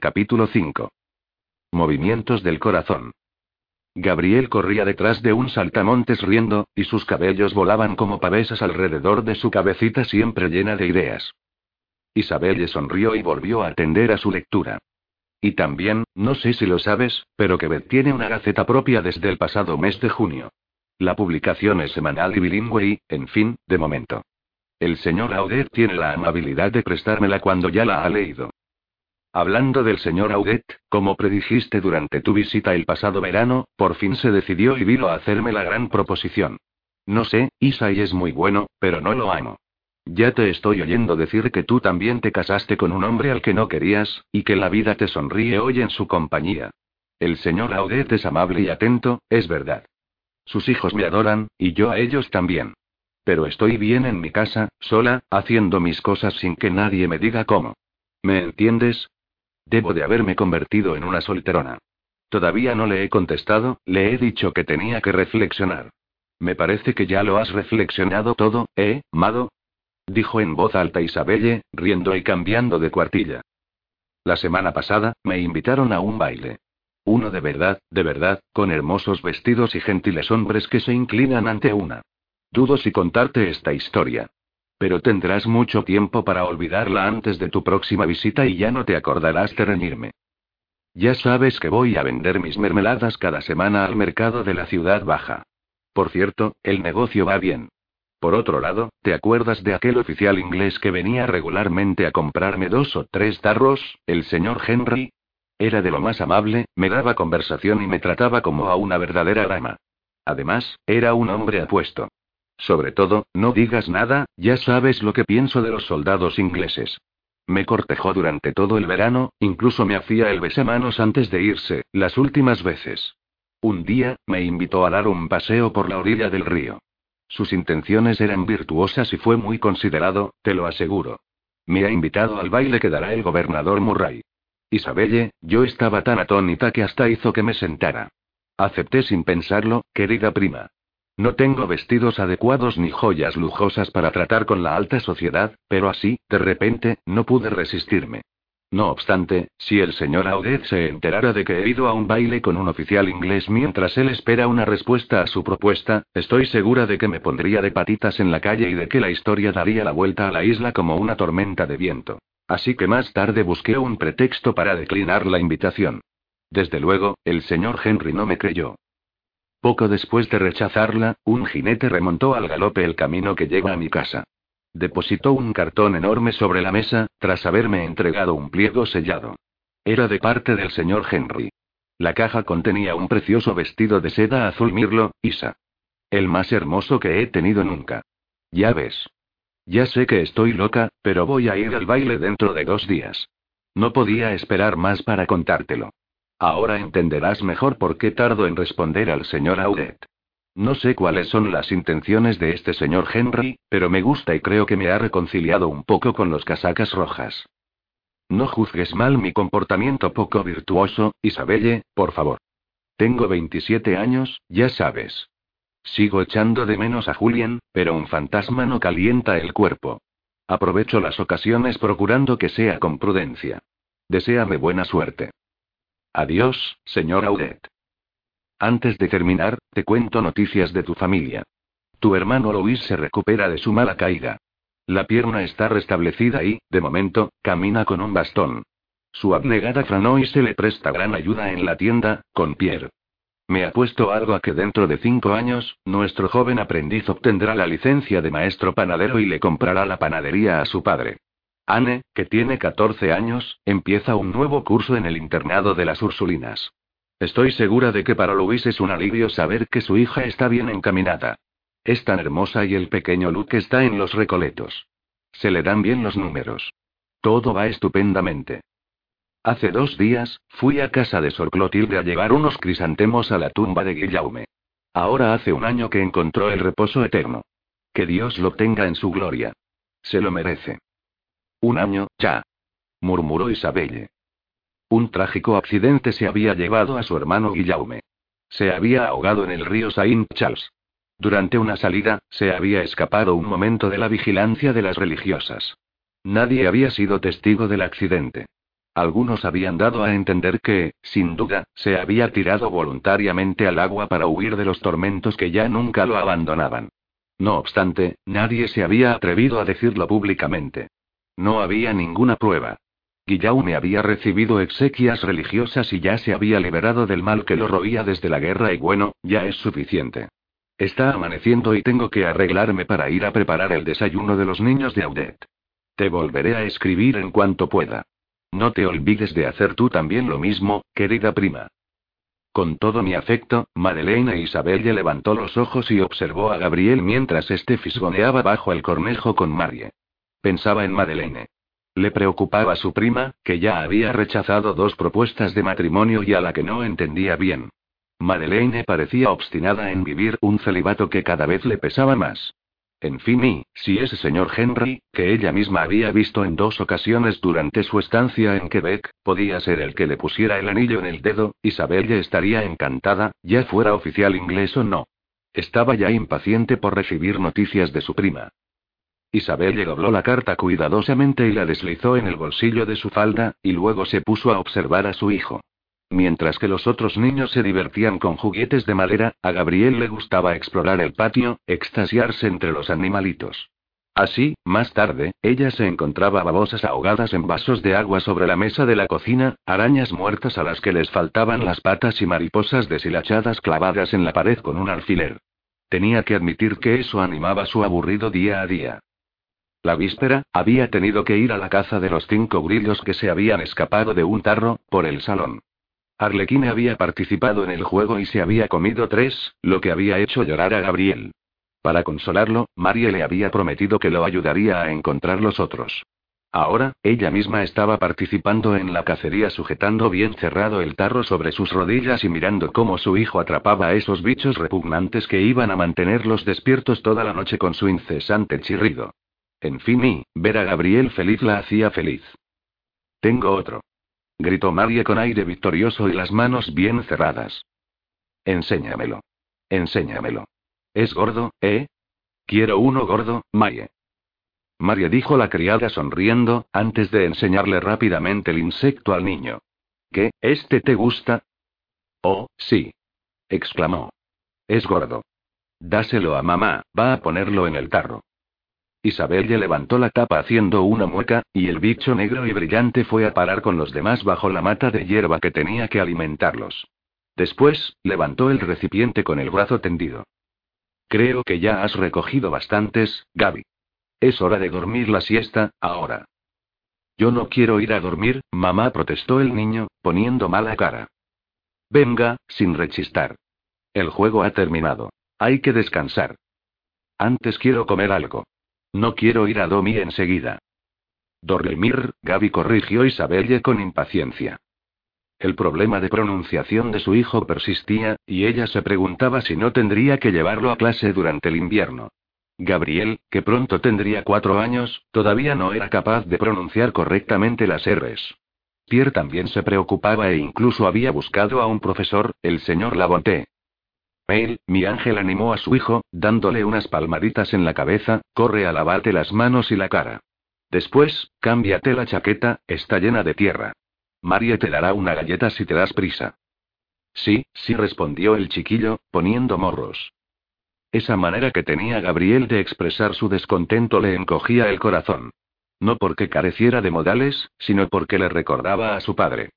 Capítulo 5. Movimientos del corazón. Gabriel corría detrás de un saltamontes riendo, y sus cabellos volaban como pavesas alrededor de su cabecita siempre llena de ideas. Isabel le sonrió y volvió a atender a su lectura. Y también, no sé si lo sabes, pero Quebec tiene una gaceta propia desde el pasado mes de junio. La publicación es semanal y bilingüe y, en fin, de momento. El señor Audet tiene la amabilidad de prestármela cuando ya la ha leído. Hablando del señor Audet, como predijiste durante tu visita el pasado verano, por fin se decidió y vino a hacerme la gran proposición. No sé, Isai es muy bueno, pero no lo amo. Ya te estoy oyendo decir que tú también te casaste con un hombre al que no querías, y que la vida te sonríe hoy en su compañía. El señor Audet es amable y atento, es verdad. Sus hijos me adoran, y yo a ellos también. Pero estoy bien en mi casa, sola, haciendo mis cosas sin que nadie me diga cómo. ¿Me entiendes? Debo de haberme convertido en una solterona. Todavía no le he contestado, le he dicho que tenía que reflexionar. Me parece que ya lo has reflexionado todo, ¿eh, Mado? Dijo en voz alta Isabelle, riendo y cambiando de cuartilla. La semana pasada, me invitaron a un baile. Uno de verdad, de verdad, con hermosos vestidos y gentiles hombres que se inclinan ante una. Dudo si contarte esta historia. Pero tendrás mucho tiempo para olvidarla antes de tu próxima visita y ya no te acordarás de reñirme. Ya sabes que voy a vender mis mermeladas cada semana al mercado de la ciudad baja. Por cierto, el negocio va bien. Por otro lado, ¿te acuerdas de aquel oficial inglés que venía regularmente a comprarme dos o tres tarros, el señor Henry? Era de lo más amable, me daba conversación y me trataba como a una verdadera dama. Además, era un hombre apuesto. Sobre todo, no digas nada, ya sabes lo que pienso de los soldados ingleses. Me cortejó durante todo el verano, incluso me hacía el besamanos antes de irse, las últimas veces. Un día, me invitó a dar un paseo por la orilla del río. Sus intenciones eran virtuosas y fue muy considerado, te lo aseguro. Me ha invitado al baile que dará el gobernador Murray. Isabelle, yo estaba tan atónita que hasta hizo que me sentara. Acepté sin pensarlo, querida prima. No tengo vestidos adecuados ni joyas lujosas para tratar con la alta sociedad, pero así, de repente, no pude resistirme. No obstante, si el señor Audet se enterara de que he ido a un baile con un oficial inglés mientras él espera una respuesta a su propuesta, estoy segura de que me pondría de patitas en la calle y de que la historia daría la vuelta a la isla como una tormenta de viento. Así que más tarde busqué un pretexto para declinar la invitación. Desde luego, el señor Henry no me creyó. Poco después de rechazarla, un jinete remontó al galope el camino que llega a mi casa. Depositó un cartón enorme sobre la mesa, tras haberme entregado un pliego sellado. Era de parte del señor Henry. La caja contenía un precioso vestido de seda azul mirlo, Isa. El más hermoso que he tenido nunca. Ya ves. Ya sé que estoy loca, pero voy a ir al baile dentro de dos días. No podía esperar más para contártelo. Ahora entenderás mejor por qué tardo en responder al señor Audet. No sé cuáles son las intenciones de este señor Henry, pero me gusta y creo que me ha reconciliado un poco con los casacas rojas. No juzgues mal mi comportamiento poco virtuoso, Isabelle, por favor. Tengo 27 años, ya sabes. Sigo echando de menos a Julian, pero un fantasma no calienta el cuerpo. Aprovecho las ocasiones procurando que sea con prudencia. Deseame buena suerte. Adiós, señor Audet. Antes de terminar, te cuento noticias de tu familia. Tu hermano Luis se recupera de su mala caída. La pierna está restablecida y, de momento, camina con un bastón. Su abnegada Franoy se le presta gran ayuda en la tienda, con Pierre. Me apuesto algo a que dentro de cinco años, nuestro joven aprendiz obtendrá la licencia de maestro panadero y le comprará la panadería a su padre. Anne, que tiene 14 años, empieza un nuevo curso en el internado de las Ursulinas. Estoy segura de que para Luis es un alivio saber que su hija está bien encaminada. Es tan hermosa y el pequeño Luke está en los recoletos. Se le dan bien los números. Todo va estupendamente. Hace dos días, fui a casa de Sor Clotilde a llevar unos crisantemos a la tumba de Guillaume. Ahora hace un año que encontró el reposo eterno. Que Dios lo tenga en su gloria. Se lo merece. Un año, ya. murmuró Isabelle. Un trágico accidente se había llevado a su hermano Guillaume. Se había ahogado en el río Saint Charles. Durante una salida, se había escapado un momento de la vigilancia de las religiosas. Nadie había sido testigo del accidente. algunos habían dado a entender que, sin duda, se había tirado voluntariamente al agua para huir de los tormentos que ya nunca lo abandonaban. No obstante, nadie se había atrevido a decirlo públicamente. No había ninguna prueba. Guillaume había recibido exequias religiosas y ya se había liberado del mal que lo roía desde la guerra y bueno, ya es suficiente. Está amaneciendo y tengo que arreglarme para ir a preparar el desayuno de los niños de Audet. Te volveré a escribir en cuanto pueda. No te olvides de hacer tú también lo mismo, querida prima. Con todo mi afecto, Madeleine Isabelle levantó los ojos y observó a Gabriel mientras este fisgoneaba bajo el cornejo con Marie. Pensaba en Madeleine. Le preocupaba su prima, que ya había rechazado dos propuestas de matrimonio y a la que no entendía bien. Madeleine parecía obstinada en vivir un celibato que cada vez le pesaba más. En fin, y, si ese señor Henry, que ella misma había visto en dos ocasiones durante su estancia en Quebec, podía ser el que le pusiera el anillo en el dedo, Isabel ya estaría encantada, ya fuera oficial inglés o no. Estaba ya impaciente por recibir noticias de su prima. Isabel le dobló la carta cuidadosamente y la deslizó en el bolsillo de su falda, y luego se puso a observar a su hijo. Mientras que los otros niños se divertían con juguetes de madera, a Gabriel le gustaba explorar el patio, extasiarse entre los animalitos. Así, más tarde, ella se encontraba babosas ahogadas en vasos de agua sobre la mesa de la cocina, arañas muertas a las que les faltaban las patas y mariposas deshilachadas clavadas en la pared con un alfiler. Tenía que admitir que eso animaba su aburrido día a día. La víspera, había tenido que ir a la caza de los cinco grillos que se habían escapado de un tarro, por el salón. Arlequine había participado en el juego y se había comido tres, lo que había hecho llorar a Gabriel. Para consolarlo, Marie le había prometido que lo ayudaría a encontrar los otros. Ahora, ella misma estaba participando en la cacería sujetando bien cerrado el tarro sobre sus rodillas y mirando cómo su hijo atrapaba a esos bichos repugnantes que iban a mantenerlos despiertos toda la noche con su incesante chirrido. En fin, y, ver a Gabriel feliz la hacía feliz. Tengo otro gritó Marie con aire victorioso y las manos bien cerradas. Enséñamelo. Enséñamelo. ¿Es gordo, eh? Quiero uno gordo, Marie. Marie dijo la criada sonriendo, antes de enseñarle rápidamente el insecto al niño. ¿Qué, este te gusta? Oh, sí. exclamó. Es gordo. Dáselo a mamá, va a ponerlo en el tarro. Isabel ya levantó la tapa haciendo una mueca, y el bicho negro y brillante fue a parar con los demás bajo la mata de hierba que tenía que alimentarlos. Después, levantó el recipiente con el brazo tendido. Creo que ya has recogido bastantes, Gaby. Es hora de dormir la siesta, ahora. Yo no quiero ir a dormir, mamá protestó el niño, poniendo mala cara. Venga, sin rechistar. El juego ha terminado. Hay que descansar. Antes quiero comer algo. No quiero ir a Domi enseguida. Dormir, Gaby corrigió Isabelle con impaciencia. El problema de pronunciación de su hijo persistía, y ella se preguntaba si no tendría que llevarlo a clase durante el invierno. Gabriel, que pronto tendría cuatro años, todavía no era capaz de pronunciar correctamente las R's. Pierre también se preocupaba e incluso había buscado a un profesor, el señor Labonté. Mail, mi ángel animó a su hijo, dándole unas palmaditas en la cabeza, corre a lavarte las manos y la cara. Después, cámbiate la chaqueta, está llena de tierra. María te dará una galleta si te das prisa. Sí, sí respondió el chiquillo, poniendo morros. Esa manera que tenía Gabriel de expresar su descontento le encogía el corazón. No porque careciera de modales, sino porque le recordaba a su padre.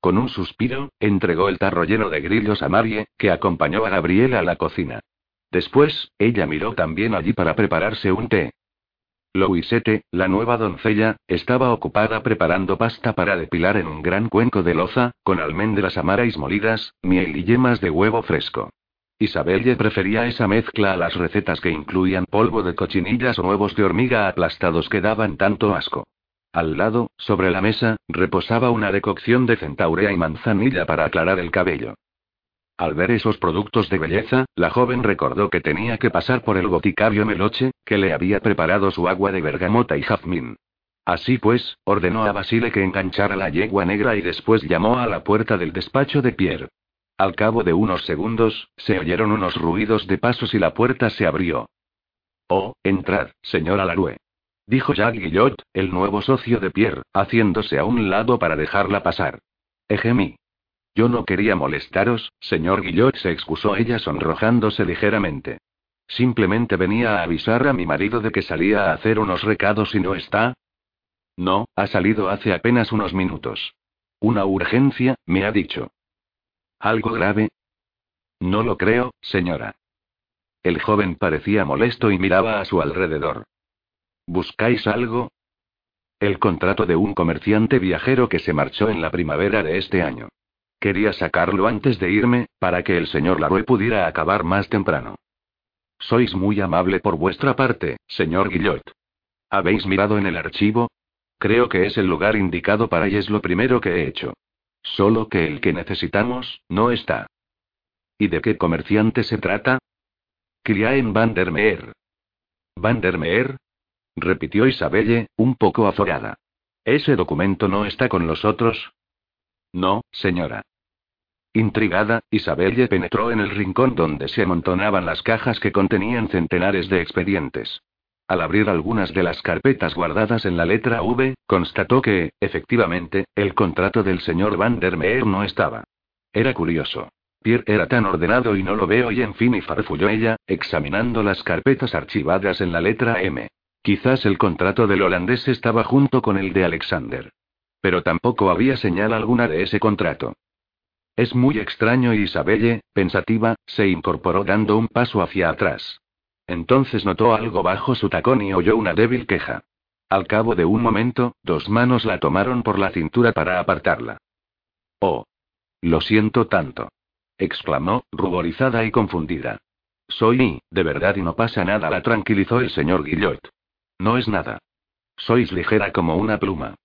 Con un suspiro, entregó el tarro lleno de grillos a Marie, que acompañó a Gabriela a la cocina. Después, ella miró también allí para prepararse un té. Louisette, la nueva doncella, estaba ocupada preparando pasta para depilar en un gran cuenco de loza, con almendras amaras molidas, miel y yemas de huevo fresco. Isabelle prefería esa mezcla a las recetas que incluían polvo de cochinillas o huevos de hormiga aplastados que daban tanto asco. Al lado, sobre la mesa, reposaba una decocción de centaurea y manzanilla para aclarar el cabello. Al ver esos productos de belleza, la joven recordó que tenía que pasar por el boticario Meloche, que le había preparado su agua de bergamota y jazmín. Así pues, ordenó a Basile que enganchara la yegua negra y después llamó a la puerta del despacho de Pierre. Al cabo de unos segundos, se oyeron unos ruidos de pasos y la puerta se abrió. Oh, entrad, señora Larue. Dijo Jacques Guillot, el nuevo socio de Pierre, haciéndose a un lado para dejarla pasar. Ejemi. Yo no quería molestaros, señor Guillot, se excusó ella sonrojándose ligeramente. Simplemente venía a avisar a mi marido de que salía a hacer unos recados y no está. No, ha salido hace apenas unos minutos. Una urgencia, me ha dicho. ¿Algo grave? No lo creo, señora. El joven parecía molesto y miraba a su alrededor. ¿Buscáis algo? El contrato de un comerciante viajero que se marchó en la primavera de este año. Quería sacarlo antes de irme, para que el señor Larue pudiera acabar más temprano. Sois muy amable por vuestra parte, señor Guillot. ¿Habéis mirado en el archivo? Creo que es el lugar indicado para y es lo primero que he hecho. Solo que el que necesitamos, no está. ¿Y de qué comerciante se trata? Cliaen van der Meer. ¿Van der Meer? Repitió Isabelle, un poco azorada. ¿Ese documento no está con los otros? No, señora. Intrigada, Isabelle penetró en el rincón donde se amontonaban las cajas que contenían centenares de expedientes. Al abrir algunas de las carpetas guardadas en la letra V, constató que, efectivamente, el contrato del señor Van der Meer no estaba. Era curioso. Pierre era tan ordenado y no lo veo y en fin y farfulló ella, examinando las carpetas archivadas en la letra M. Quizás el contrato del holandés estaba junto con el de Alexander. Pero tampoco había señal alguna de ese contrato. Es muy extraño y Isabelle, pensativa, se incorporó dando un paso hacia atrás. Entonces notó algo bajo su tacón y oyó una débil queja. Al cabo de un momento, dos manos la tomaron por la cintura para apartarla. Oh. Lo siento tanto. exclamó, ruborizada y confundida. Soy, de verdad y no pasa nada, la tranquilizó el señor Guillot. No es nada. Sois ligera como una pluma.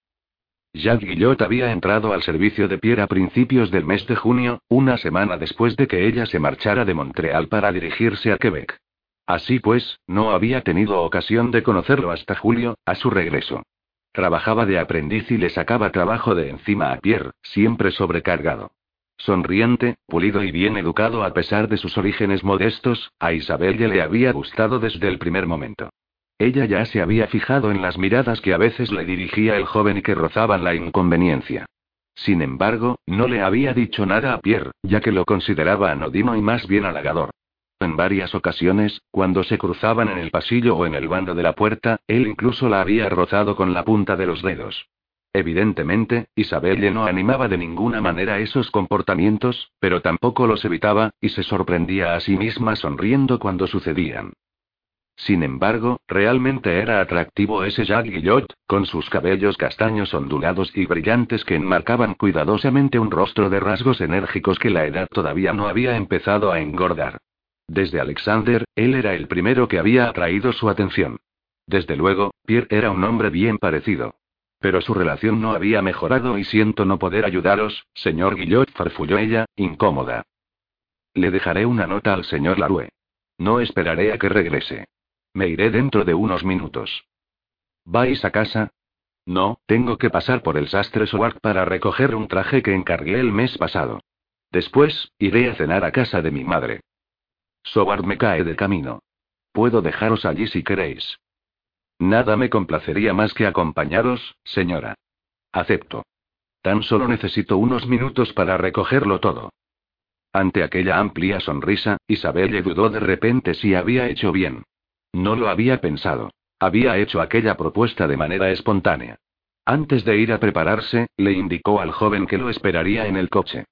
Jacques Guillot había entrado al servicio de Pierre a principios del mes de junio, una semana después de que ella se marchara de Montreal para dirigirse a Quebec. Así pues, no había tenido ocasión de conocerlo hasta julio, a su regreso. Trabajaba de aprendiz y le sacaba trabajo de encima a Pierre, siempre sobrecargado. Sonriente, pulido y bien educado a pesar de sus orígenes modestos, a Isabel ya le había gustado desde el primer momento. Ella ya se había fijado en las miradas que a veces le dirigía el joven y que rozaban la inconveniencia. Sin embargo, no le había dicho nada a Pierre, ya que lo consideraba anodino y más bien halagador. En varias ocasiones, cuando se cruzaban en el pasillo o en el bando de la puerta, él incluso la había rozado con la punta de los dedos. Evidentemente, Isabelle no animaba de ninguna manera esos comportamientos, pero tampoco los evitaba, y se sorprendía a sí misma sonriendo cuando sucedían. Sin embargo, realmente era atractivo ese Jacques Guillot, con sus cabellos castaños ondulados y brillantes que enmarcaban cuidadosamente un rostro de rasgos enérgicos que la edad todavía no había empezado a engordar. Desde Alexander, él era el primero que había atraído su atención. Desde luego, Pierre era un hombre bien parecido. Pero su relación no había mejorado y siento no poder ayudaros, señor Guillot, farfulló ella, incómoda. Le dejaré una nota al señor Larue. No esperaré a que regrese. Me iré dentro de unos minutos. ¿Vais a casa? No, tengo que pasar por el sastre Soward para recoger un traje que encargué el mes pasado. Después, iré a cenar a casa de mi madre. Soward me cae de camino. Puedo dejaros allí si queréis. Nada me complacería más que acompañaros, señora. Acepto. Tan solo necesito unos minutos para recogerlo todo. Ante aquella amplia sonrisa, Isabel le dudó de repente si había hecho bien. No lo había pensado. Había hecho aquella propuesta de manera espontánea. Antes de ir a prepararse, le indicó al joven que lo esperaría en el coche.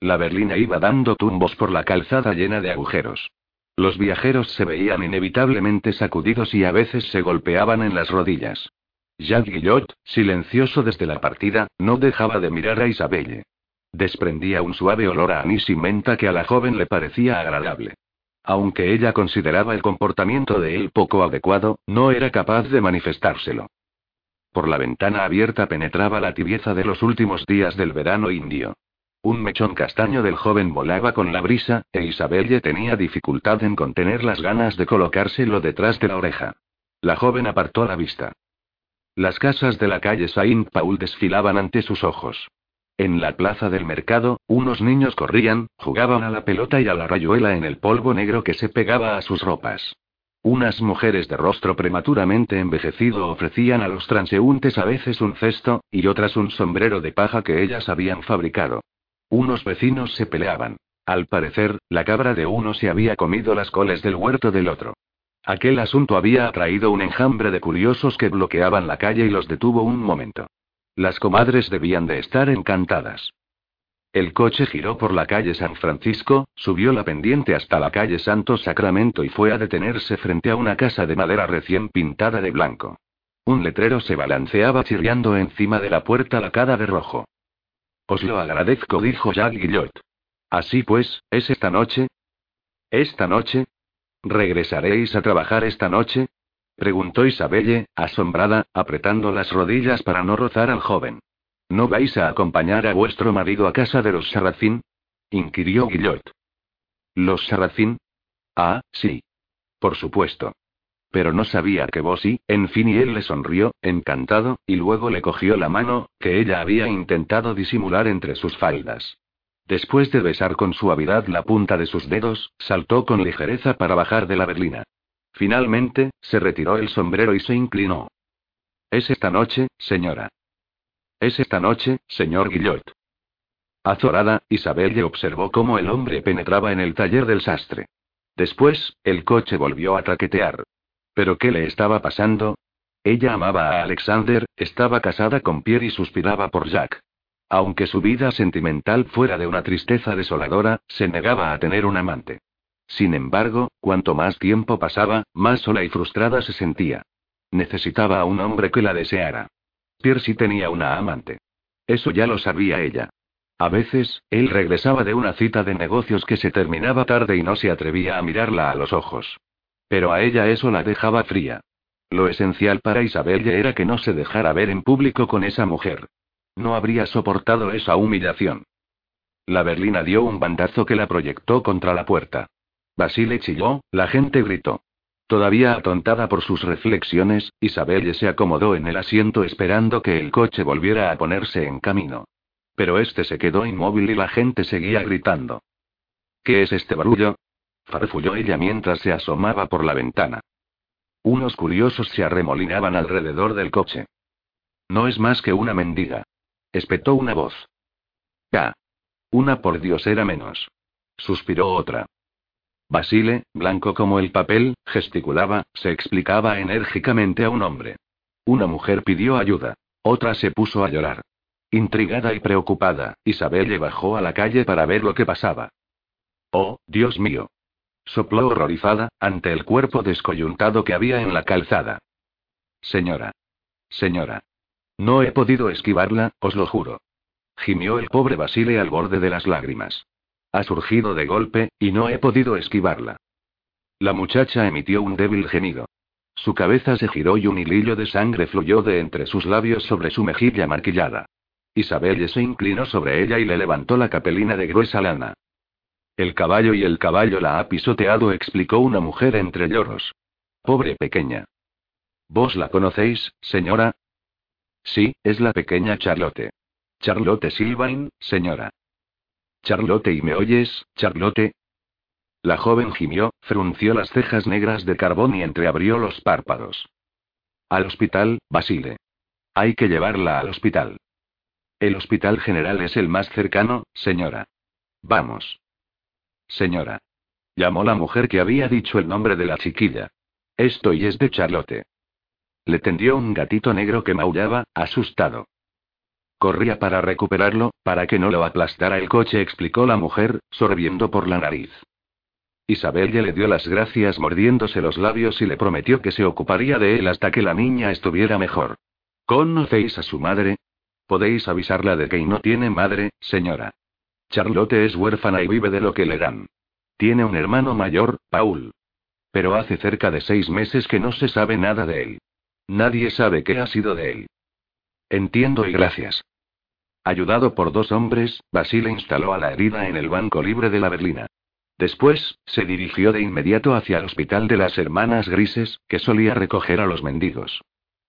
La berlina iba dando tumbos por la calzada llena de agujeros. Los viajeros se veían inevitablemente sacudidos y a veces se golpeaban en las rodillas. Jacques Guillot, silencioso desde la partida, no dejaba de mirar a Isabelle. Desprendía un suave olor a anís y menta que a la joven le parecía agradable. Aunque ella consideraba el comportamiento de él poco adecuado, no era capaz de manifestárselo. Por la ventana abierta penetraba la tibieza de los últimos días del verano indio. Un mechón castaño del joven volaba con la brisa, e Isabelle tenía dificultad en contener las ganas de colocárselo detrás de la oreja. La joven apartó la vista. Las casas de la calle Saint Paul desfilaban ante sus ojos. En la plaza del mercado, unos niños corrían, jugaban a la pelota y a la rayuela en el polvo negro que se pegaba a sus ropas. Unas mujeres de rostro prematuramente envejecido ofrecían a los transeúntes a veces un cesto, y otras un sombrero de paja que ellas habían fabricado. Unos vecinos se peleaban. Al parecer, la cabra de uno se había comido las coles del huerto del otro. Aquel asunto había atraído un enjambre de curiosos que bloqueaban la calle y los detuvo un momento. Las comadres debían de estar encantadas. El coche giró por la calle San Francisco, subió la pendiente hasta la calle Santo Sacramento y fue a detenerse frente a una casa de madera recién pintada de blanco. Un letrero se balanceaba chirriando encima de la puerta lacada de rojo. Os lo agradezco, dijo Jacques Guillot. Así pues, ¿es esta noche? ¿Esta noche? ¿Regresaréis a trabajar esta noche? Preguntó Isabelle, asombrada, apretando las rodillas para no rozar al joven. ¿No vais a acompañar a vuestro marido a casa de los Sarracín? inquirió Guillot. ¿Los Sarracín? Ah, sí. Por supuesto. Pero no sabía que vos sí, en fin, y él le sonrió, encantado, y luego le cogió la mano, que ella había intentado disimular entre sus faldas. Después de besar con suavidad la punta de sus dedos, saltó con ligereza para bajar de la berlina. Finalmente, se retiró el sombrero y se inclinó. Es esta noche, señora. Es esta noche, señor Guillot. Azorada, Isabelle observó cómo el hombre penetraba en el taller del sastre. Después, el coche volvió a traquetear. ¿Pero qué le estaba pasando? Ella amaba a Alexander, estaba casada con Pierre y suspiraba por Jack. Aunque su vida sentimental fuera de una tristeza desoladora, se negaba a tener un amante. Sin embargo, cuanto más tiempo pasaba, más sola y frustrada se sentía. Necesitaba a un hombre que la deseara. Piercy tenía una amante. Eso ya lo sabía ella. A veces, él regresaba de una cita de negocios que se terminaba tarde y no se atrevía a mirarla a los ojos. Pero a ella eso la dejaba fría. Lo esencial para Isabel era que no se dejara ver en público con esa mujer. No habría soportado esa humillación. La berlina dio un bandazo que la proyectó contra la puerta. Basile chilló, la gente gritó. Todavía atontada por sus reflexiones, Isabelle se acomodó en el asiento esperando que el coche volviera a ponerse en camino. Pero este se quedó inmóvil y la gente seguía gritando. ¿Qué es este barullo? farfulló ella mientras se asomaba por la ventana. Unos curiosos se arremolinaban alrededor del coche. No es más que una mendiga. Espetó una voz. Ya. Una por Dios era menos. Suspiró otra. Basile, blanco como el papel, gesticulaba, se explicaba enérgicamente a un hombre. Una mujer pidió ayuda. Otra se puso a llorar. Intrigada y preocupada, Isabelle bajó a la calle para ver lo que pasaba. Oh, Dios mío. Sopló horrorizada, ante el cuerpo descoyuntado que había en la calzada. Señora. Señora. No he podido esquivarla, os lo juro. Gimió el pobre Basile al borde de las lágrimas. Ha surgido de golpe, y no he podido esquivarla. La muchacha emitió un débil gemido. Su cabeza se giró y un hilillo de sangre fluyó de entre sus labios sobre su mejilla marquillada. Isabelle se inclinó sobre ella y le levantó la capelina de gruesa lana. El caballo y el caballo la ha pisoteado, explicó una mujer entre lloros. Pobre pequeña. ¿Vos la conocéis, señora? Sí, es la pequeña Charlotte. Charlotte Silvain, señora. Charlotte, ¿y me oyes, Charlotte? La joven gimió, frunció las cejas negras de carbón y entreabrió los párpados. Al hospital, Basile. Hay que llevarla al hospital. El hospital general es el más cercano, señora. Vamos. Señora. Llamó la mujer que había dicho el nombre de la chiquilla. Esto y es de Charlotte. Le tendió un gatito negro que maullaba, asustado. Corría para recuperarlo, para que no lo aplastara el coche, explicó la mujer, sorbiendo por la nariz. Isabel le dio las gracias mordiéndose los labios y le prometió que se ocuparía de él hasta que la niña estuviera mejor. ¿Conocéis a su madre? Podéis avisarla de que no tiene madre, señora. Charlotte es huérfana y vive de lo que le dan. Tiene un hermano mayor, Paul. Pero hace cerca de seis meses que no se sabe nada de él. Nadie sabe qué ha sido de él. Entiendo y gracias. Ayudado por dos hombres, Basile instaló a la herida en el banco libre de la berlina. Después, se dirigió de inmediato hacia el hospital de las Hermanas Grises, que solía recoger a los mendigos.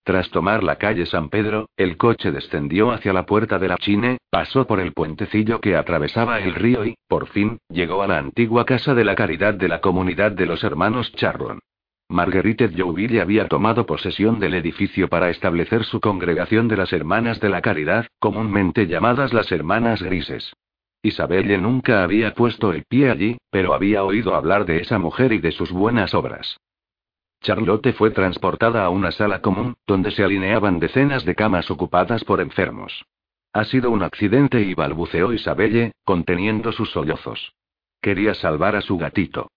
Tras tomar la calle San Pedro, el coche descendió hacia la puerta de la Chine, pasó por el puentecillo que atravesaba el río y, por fin, llegó a la antigua casa de la caridad de la comunidad de los hermanos Charron. Marguerite Jouville había tomado posesión del edificio para establecer su congregación de las Hermanas de la Caridad, comúnmente llamadas las Hermanas Grises. Isabelle nunca había puesto el pie allí, pero había oído hablar de esa mujer y de sus buenas obras. Charlotte fue transportada a una sala común, donde se alineaban decenas de camas ocupadas por enfermos. Ha sido un accidente y balbuceó Isabelle, conteniendo sus sollozos. Quería salvar a su gatito.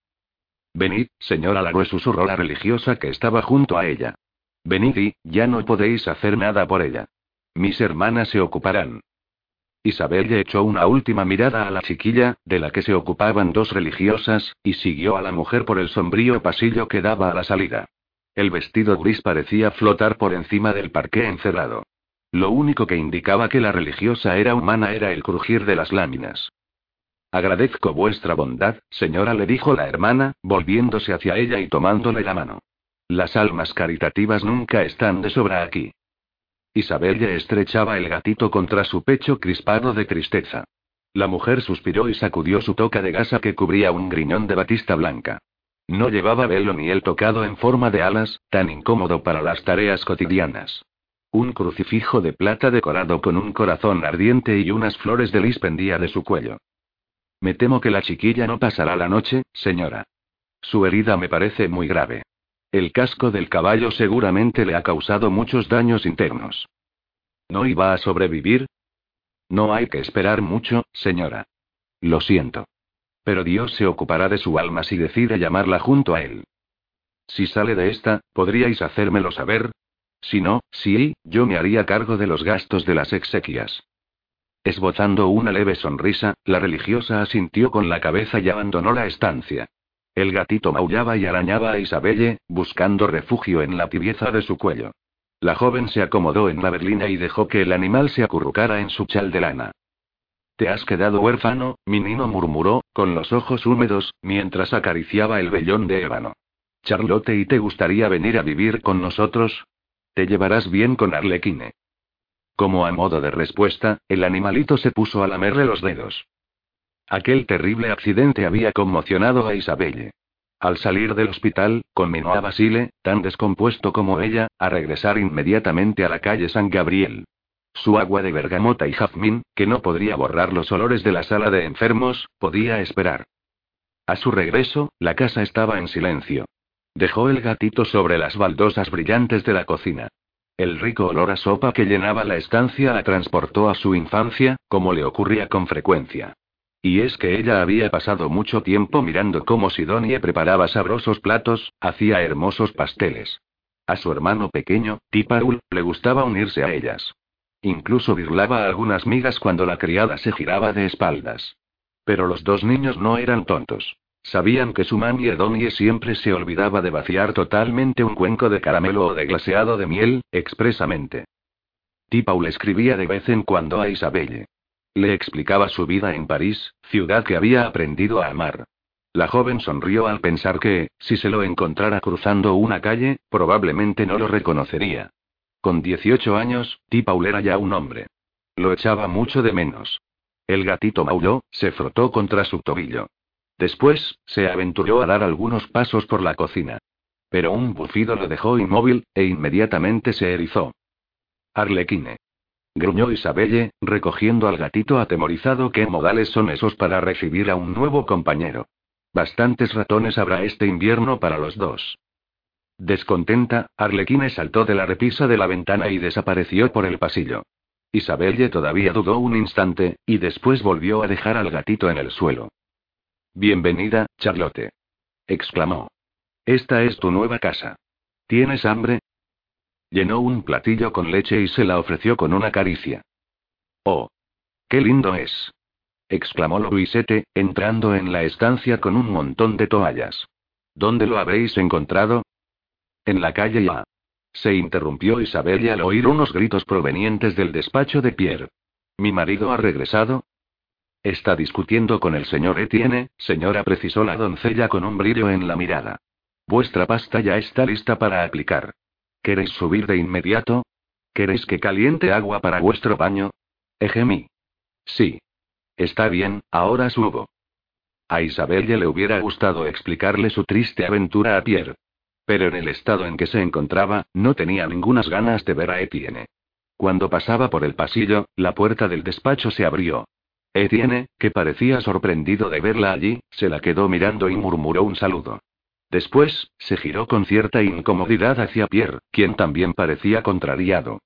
Venid, señora Larue susurró la religiosa que estaba junto a ella. Venid y, ya no podéis hacer nada por ella. Mis hermanas se ocuparán. Isabel echó una última mirada a la chiquilla, de la que se ocupaban dos religiosas, y siguió a la mujer por el sombrío pasillo que daba a la salida. El vestido gris parecía flotar por encima del parqué encerrado. Lo único que indicaba que la religiosa era humana era el crujir de las láminas. Agradezco vuestra bondad, señora, le dijo la hermana, volviéndose hacia ella y tomándole la mano. Las almas caritativas nunca están de sobra aquí. Isabel estrechaba el gatito contra su pecho crispado de tristeza. La mujer suspiró y sacudió su toca de gasa que cubría un griñón de batista blanca. No llevaba velo ni el tocado en forma de alas, tan incómodo para las tareas cotidianas. Un crucifijo de plata decorado con un corazón ardiente y unas flores de lis pendía de su cuello. Me temo que la chiquilla no pasará la noche, señora. Su herida me parece muy grave. El casco del caballo seguramente le ha causado muchos daños internos. ¿No iba a sobrevivir? No hay que esperar mucho, señora. Lo siento. Pero Dios se ocupará de su alma si decide llamarla junto a él. Si sale de esta, ¿podríais hacérmelo saber? Si no, sí, yo me haría cargo de los gastos de las exequias. Esbozando una leve sonrisa, la religiosa asintió con la cabeza y abandonó la estancia. El gatito maullaba y arañaba a Isabelle, buscando refugio en la tibieza de su cuello. La joven se acomodó en la berlina y dejó que el animal se acurrucara en su chal de lana. Te has quedado huérfano, Minino murmuró, con los ojos húmedos, mientras acariciaba el vellón de ébano. Charlotte, ¿y te gustaría venir a vivir con nosotros? Te llevarás bien con Arlequine. Como a modo de respuesta, el animalito se puso a lamerle los dedos. Aquel terrible accidente había conmocionado a Isabelle. Al salir del hospital, conminó a Basile, tan descompuesto como ella, a regresar inmediatamente a la calle San Gabriel. Su agua de bergamota y jazmín, que no podría borrar los olores de la sala de enfermos, podía esperar. A su regreso, la casa estaba en silencio. Dejó el gatito sobre las baldosas brillantes de la cocina. El rico olor a sopa que llenaba la estancia la transportó a su infancia, como le ocurría con frecuencia. Y es que ella había pasado mucho tiempo mirando cómo Sidonie preparaba sabrosos platos, hacía hermosos pasteles. A su hermano pequeño, Tipaul, le gustaba unirse a ellas. Incluso birlaba algunas migas cuando la criada se giraba de espaldas. Pero los dos niños no eran tontos. Sabían que su mami Edonie siempre se olvidaba de vaciar totalmente un cuenco de caramelo o de glaseado de miel, expresamente. Tipaul escribía de vez en cuando a Isabelle. Le explicaba su vida en París, ciudad que había aprendido a amar. La joven sonrió al pensar que, si se lo encontrara cruzando una calle, probablemente no lo reconocería. Con 18 años, Tipaul era ya un hombre. Lo echaba mucho de menos. El gatito maulló, se frotó contra su tobillo. Después, se aventuró a dar algunos pasos por la cocina. Pero un bufido lo dejó inmóvil, e inmediatamente se erizó. Arlequine. Gruñó Isabelle, recogiendo al gatito atemorizado. ¿Qué modales son esos para recibir a un nuevo compañero? Bastantes ratones habrá este invierno para los dos. Descontenta, Arlequine saltó de la repisa de la ventana y desapareció por el pasillo. Isabelle todavía dudó un instante, y después volvió a dejar al gatito en el suelo. Bienvenida, Charlotte. exclamó. Esta es tu nueva casa. ¿Tienes hambre? Llenó un platillo con leche y se la ofreció con una caricia. ¡Oh! ¡Qué lindo es! exclamó Luisete, entrando en la estancia con un montón de toallas. ¿Dónde lo habréis encontrado? En la calle ya. Se interrumpió Isabel al oír unos gritos provenientes del despacho de Pierre. ¿Mi marido ha regresado? Está discutiendo con el señor Etienne, señora, precisó la doncella con un brillo en la mirada. Vuestra pasta ya está lista para aplicar. ¿Queréis subir de inmediato? ¿Queréis que caliente agua para vuestro baño? Ejemi. Sí. Está bien, ahora subo. A Isabelle le hubiera gustado explicarle su triste aventura a Pierre. Pero en el estado en que se encontraba, no tenía ningunas ganas de ver a Etienne. Cuando pasaba por el pasillo, la puerta del despacho se abrió. Etienne, que parecía sorprendido de verla allí, se la quedó mirando y murmuró un saludo. Después, se giró con cierta incomodidad hacia Pierre, quien también parecía contrariado.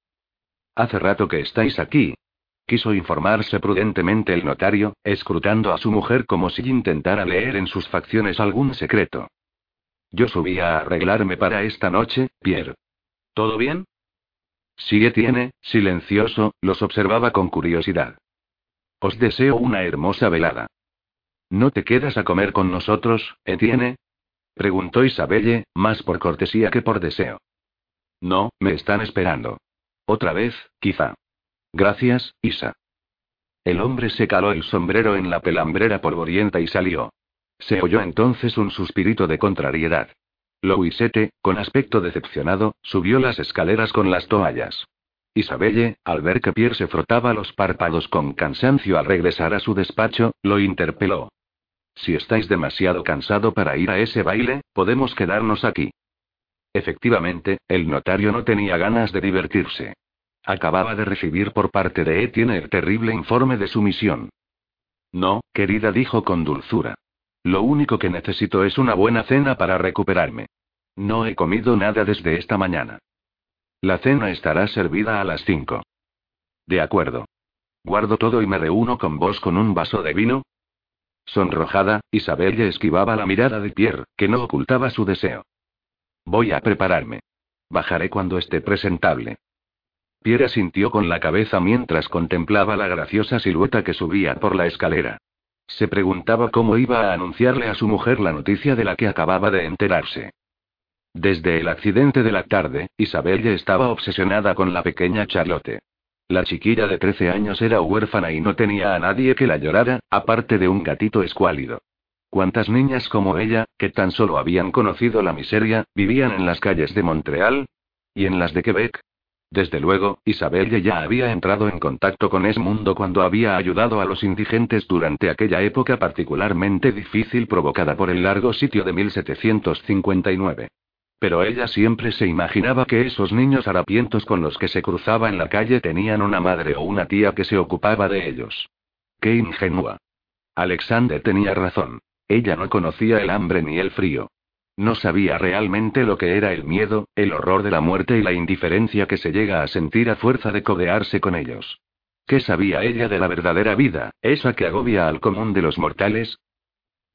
Hace rato que estáis aquí. Quiso informarse prudentemente el notario, escrutando a su mujer como si intentara leer en sus facciones algún secreto. Yo subí a arreglarme para esta noche, Pierre. ¿Todo bien? Sí, tiene, silencioso, los observaba con curiosidad. Os deseo una hermosa velada. ¿No te quedas a comer con nosotros, Etienne? Preguntó Isabelle, más por cortesía que por deseo. No, me están esperando. Otra vez, quizá. Gracias, Isa. El hombre se caló el sombrero en la pelambrera polvorienta y salió. Se oyó entonces un suspirito de contrariedad. Louisette, con aspecto decepcionado, subió las escaleras con las toallas. Isabelle, al ver que Pierre se frotaba los párpados con cansancio al regresar a su despacho, lo interpeló. Si estáis demasiado cansado para ir a ese baile, podemos quedarnos aquí. Efectivamente, el notario no tenía ganas de divertirse. Acababa de recibir por parte de Etienne el terrible informe de su misión. No, querida, dijo con dulzura. Lo único que necesito es una buena cena para recuperarme. No he comido nada desde esta mañana. La cena estará servida a las cinco. De acuerdo. Guardo todo y me reúno con vos con un vaso de vino, Sonrojada, Isabelle esquivaba la mirada de Pierre, que no ocultaba su deseo. Voy a prepararme. Bajaré cuando esté presentable. Pierre asintió con la cabeza mientras contemplaba la graciosa silueta que subía por la escalera. Se preguntaba cómo iba a anunciarle a su mujer la noticia de la que acababa de enterarse. Desde el accidente de la tarde, Isabelle estaba obsesionada con la pequeña Charlotte. La chiquilla de 13 años era huérfana y no tenía a nadie que la llorara, aparte de un gatito escuálido. ¿Cuántas niñas como ella, que tan solo habían conocido la miseria, vivían en las calles de Montreal? ¿Y en las de Quebec? Desde luego, Isabelle ya había entrado en contacto con ese mundo cuando había ayudado a los indigentes durante aquella época particularmente difícil provocada por el largo sitio de 1759. Pero ella siempre se imaginaba que esos niños harapientos con los que se cruzaba en la calle tenían una madre o una tía que se ocupaba de ellos. Qué ingenua. Alexander tenía razón. Ella no conocía el hambre ni el frío. No sabía realmente lo que era el miedo, el horror de la muerte y la indiferencia que se llega a sentir a fuerza de codearse con ellos. ¿Qué sabía ella de la verdadera vida, esa que agobia al común de los mortales?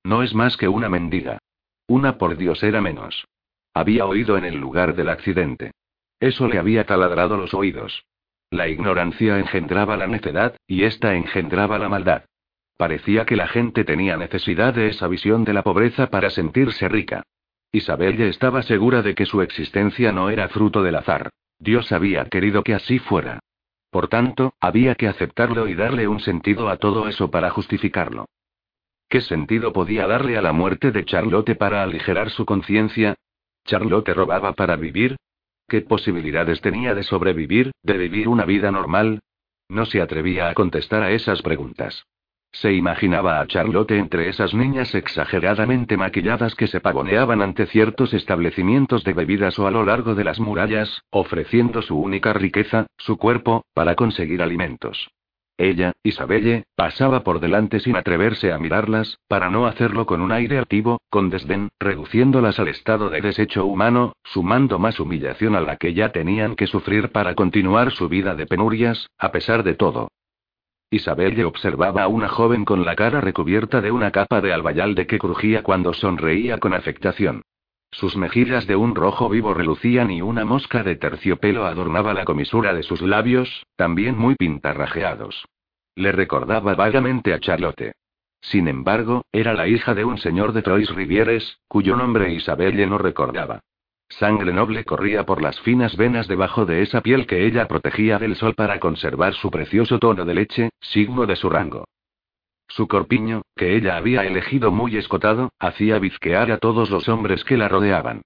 No es más que una mendiga. Una por Dios era menos. Había oído en el lugar del accidente. Eso le había taladrado los oídos. La ignorancia engendraba la necedad, y ésta engendraba la maldad. Parecía que la gente tenía necesidad de esa visión de la pobreza para sentirse rica. Isabel ya estaba segura de que su existencia no era fruto del azar. Dios había querido que así fuera. Por tanto, había que aceptarlo y darle un sentido a todo eso para justificarlo. ¿Qué sentido podía darle a la muerte de Charlotte para aligerar su conciencia? ¿Charlotte robaba para vivir? ¿Qué posibilidades tenía de sobrevivir, de vivir una vida normal? No se atrevía a contestar a esas preguntas. Se imaginaba a Charlotte entre esas niñas exageradamente maquilladas que se pavoneaban ante ciertos establecimientos de bebidas o a lo largo de las murallas, ofreciendo su única riqueza, su cuerpo, para conseguir alimentos. Ella, Isabelle, pasaba por delante sin atreverse a mirarlas, para no hacerlo con un aire altivo, con desdén, reduciéndolas al estado de desecho humano, sumando más humillación a la que ya tenían que sufrir para continuar su vida de penurias, a pesar de todo. Isabelle observaba a una joven con la cara recubierta de una capa de albayalde que crujía cuando sonreía con afectación. Sus mejillas de un rojo vivo relucían y una mosca de terciopelo adornaba la comisura de sus labios, también muy pintarrajeados. Le recordaba vagamente a Charlotte. Sin embargo, era la hija de un señor de Trois Rivieres, cuyo nombre Isabelle no recordaba. Sangre noble corría por las finas venas debajo de esa piel que ella protegía del sol para conservar su precioso tono de leche, signo de su rango. Su corpiño, que ella había elegido muy escotado, hacía bizquear a todos los hombres que la rodeaban.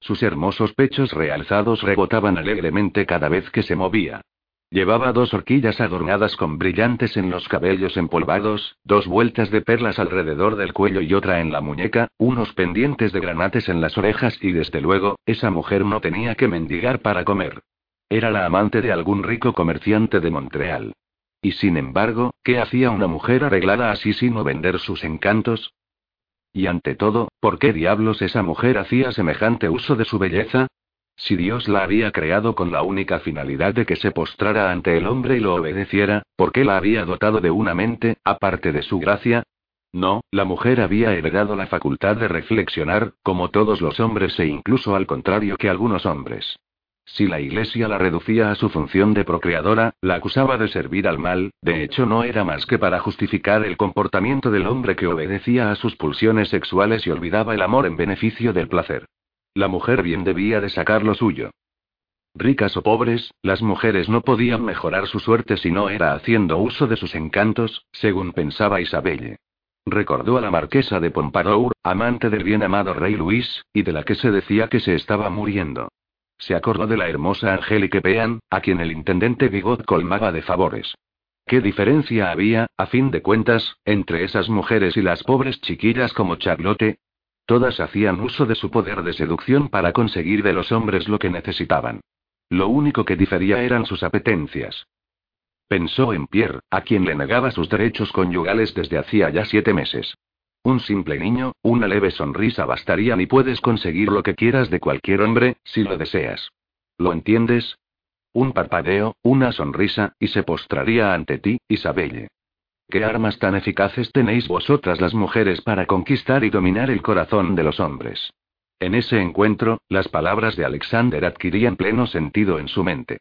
Sus hermosos pechos realzados rebotaban alegremente cada vez que se movía. Llevaba dos horquillas adornadas con brillantes en los cabellos empolvados, dos vueltas de perlas alrededor del cuello y otra en la muñeca, unos pendientes de granates en las orejas y desde luego, esa mujer no tenía que mendigar para comer. Era la amante de algún rico comerciante de Montreal. Y sin embargo, ¿qué hacía una mujer arreglada así sino vender sus encantos? Y ante todo, ¿por qué diablos esa mujer hacía semejante uso de su belleza? Si Dios la había creado con la única finalidad de que se postrara ante el hombre y lo obedeciera, ¿por qué la había dotado de una mente, aparte de su gracia? No, la mujer había heredado la facultad de reflexionar, como todos los hombres e incluso al contrario que algunos hombres. Si la iglesia la reducía a su función de procreadora, la acusaba de servir al mal, de hecho no era más que para justificar el comportamiento del hombre que obedecía a sus pulsiones sexuales y olvidaba el amor en beneficio del placer. La mujer bien debía de sacar lo suyo. Ricas o pobres, las mujeres no podían mejorar su suerte si no era haciendo uso de sus encantos, según pensaba Isabelle. Recordó a la marquesa de Pompadour, amante del bien amado rey Luis, y de la que se decía que se estaba muriendo. Se acordó de la hermosa Angélique Pean, a quien el intendente Bigot colmaba de favores. ¿Qué diferencia había, a fin de cuentas, entre esas mujeres y las pobres chiquillas como Charlotte, Todas hacían uso de su poder de seducción para conseguir de los hombres lo que necesitaban. Lo único que difería eran sus apetencias. Pensó en Pierre, a quien le negaba sus derechos conyugales desde hacía ya siete meses. Un simple niño, una leve sonrisa bastarían y puedes conseguir lo que quieras de cualquier hombre, si lo deseas. ¿Lo entiendes? Un parpadeo, una sonrisa, y se postraría ante ti, Isabelle. ¿Qué armas tan eficaces tenéis vosotras las mujeres para conquistar y dominar el corazón de los hombres? En ese encuentro, las palabras de Alexander adquirían pleno sentido en su mente.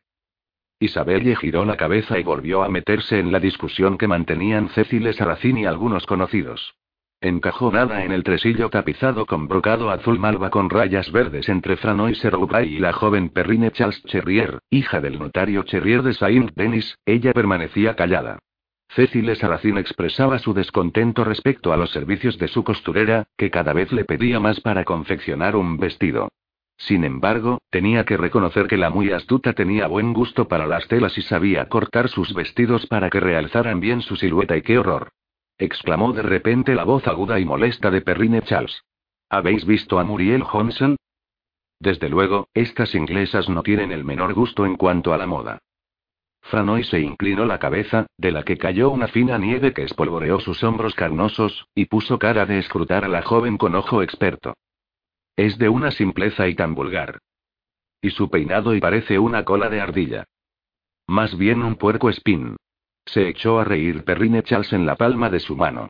Isabelle giró la cabeza y volvió a meterse en la discusión que mantenían Cecile Saracín y algunos conocidos. Encajonada en el tresillo tapizado con brocado azul malva con rayas verdes entre Franois Serroubay y la joven Perrine Charles Cherrier, hija del notario Cherrier de Saint-Denis, ella permanecía callada. Cecile Saracín expresaba su descontento respecto a los servicios de su costurera, que cada vez le pedía más para confeccionar un vestido. Sin embargo, tenía que reconocer que la muy astuta tenía buen gusto para las telas y sabía cortar sus vestidos para que realzaran bien su silueta y qué horror. Exclamó de repente la voz aguda y molesta de Perrine Charles. ¿Habéis visto a Muriel Johnson? Desde luego, estas inglesas no tienen el menor gusto en cuanto a la moda. Franoy se inclinó la cabeza, de la que cayó una fina nieve que espolvoreó sus hombros carnosos, y puso cara de escrutar a la joven con ojo experto. Es de una simpleza y tan vulgar. Y su peinado y parece una cola de ardilla. Más bien un puerco espín. Se echó a reír Perrine Charles en la palma de su mano.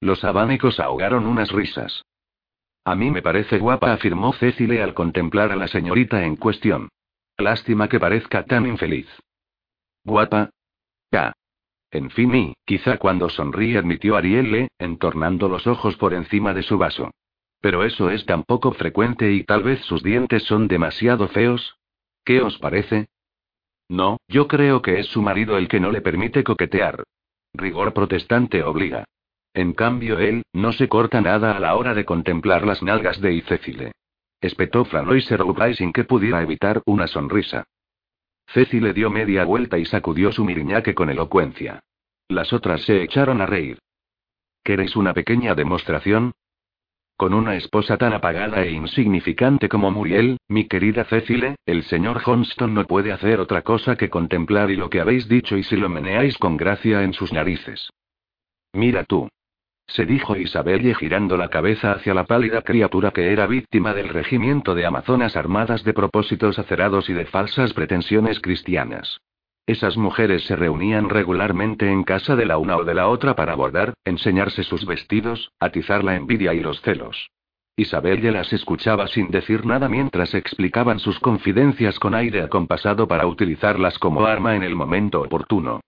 Los abanicos ahogaron unas risas. A mí me parece guapa, afirmó Cecile al contemplar a la señorita en cuestión. Lástima que parezca tan infeliz. Guapa. Ya. En fin, y, quizá cuando sonríe admitió Arielle, entornando los ojos por encima de su vaso. Pero eso es tan poco frecuente y tal vez sus dientes son demasiado feos. ¿Qué os parece? No, yo creo que es su marido el que no le permite coquetear. Rigor protestante obliga. En cambio él, no se corta nada a la hora de contemplar las nalgas de Icécile. Espetó Franois sin que pudiera evitar una sonrisa. Ceci le dio media vuelta y sacudió su miriñaque con elocuencia. Las otras se echaron a reír. ¿Queréis una pequeña demostración? Con una esposa tan apagada e insignificante como Muriel, mi querida Cecile, el señor Johnston no puede hacer otra cosa que contemplar y lo que habéis dicho y si lo meneáis con gracia en sus narices. Mira tú se dijo Isabelle girando la cabeza hacia la pálida criatura que era víctima del regimiento de amazonas armadas de propósitos acerados y de falsas pretensiones cristianas. Esas mujeres se reunían regularmente en casa de la una o de la otra para bordar, enseñarse sus vestidos, atizar la envidia y los celos. Isabelle las escuchaba sin decir nada mientras explicaban sus confidencias con aire acompasado para utilizarlas como arma en el momento oportuno.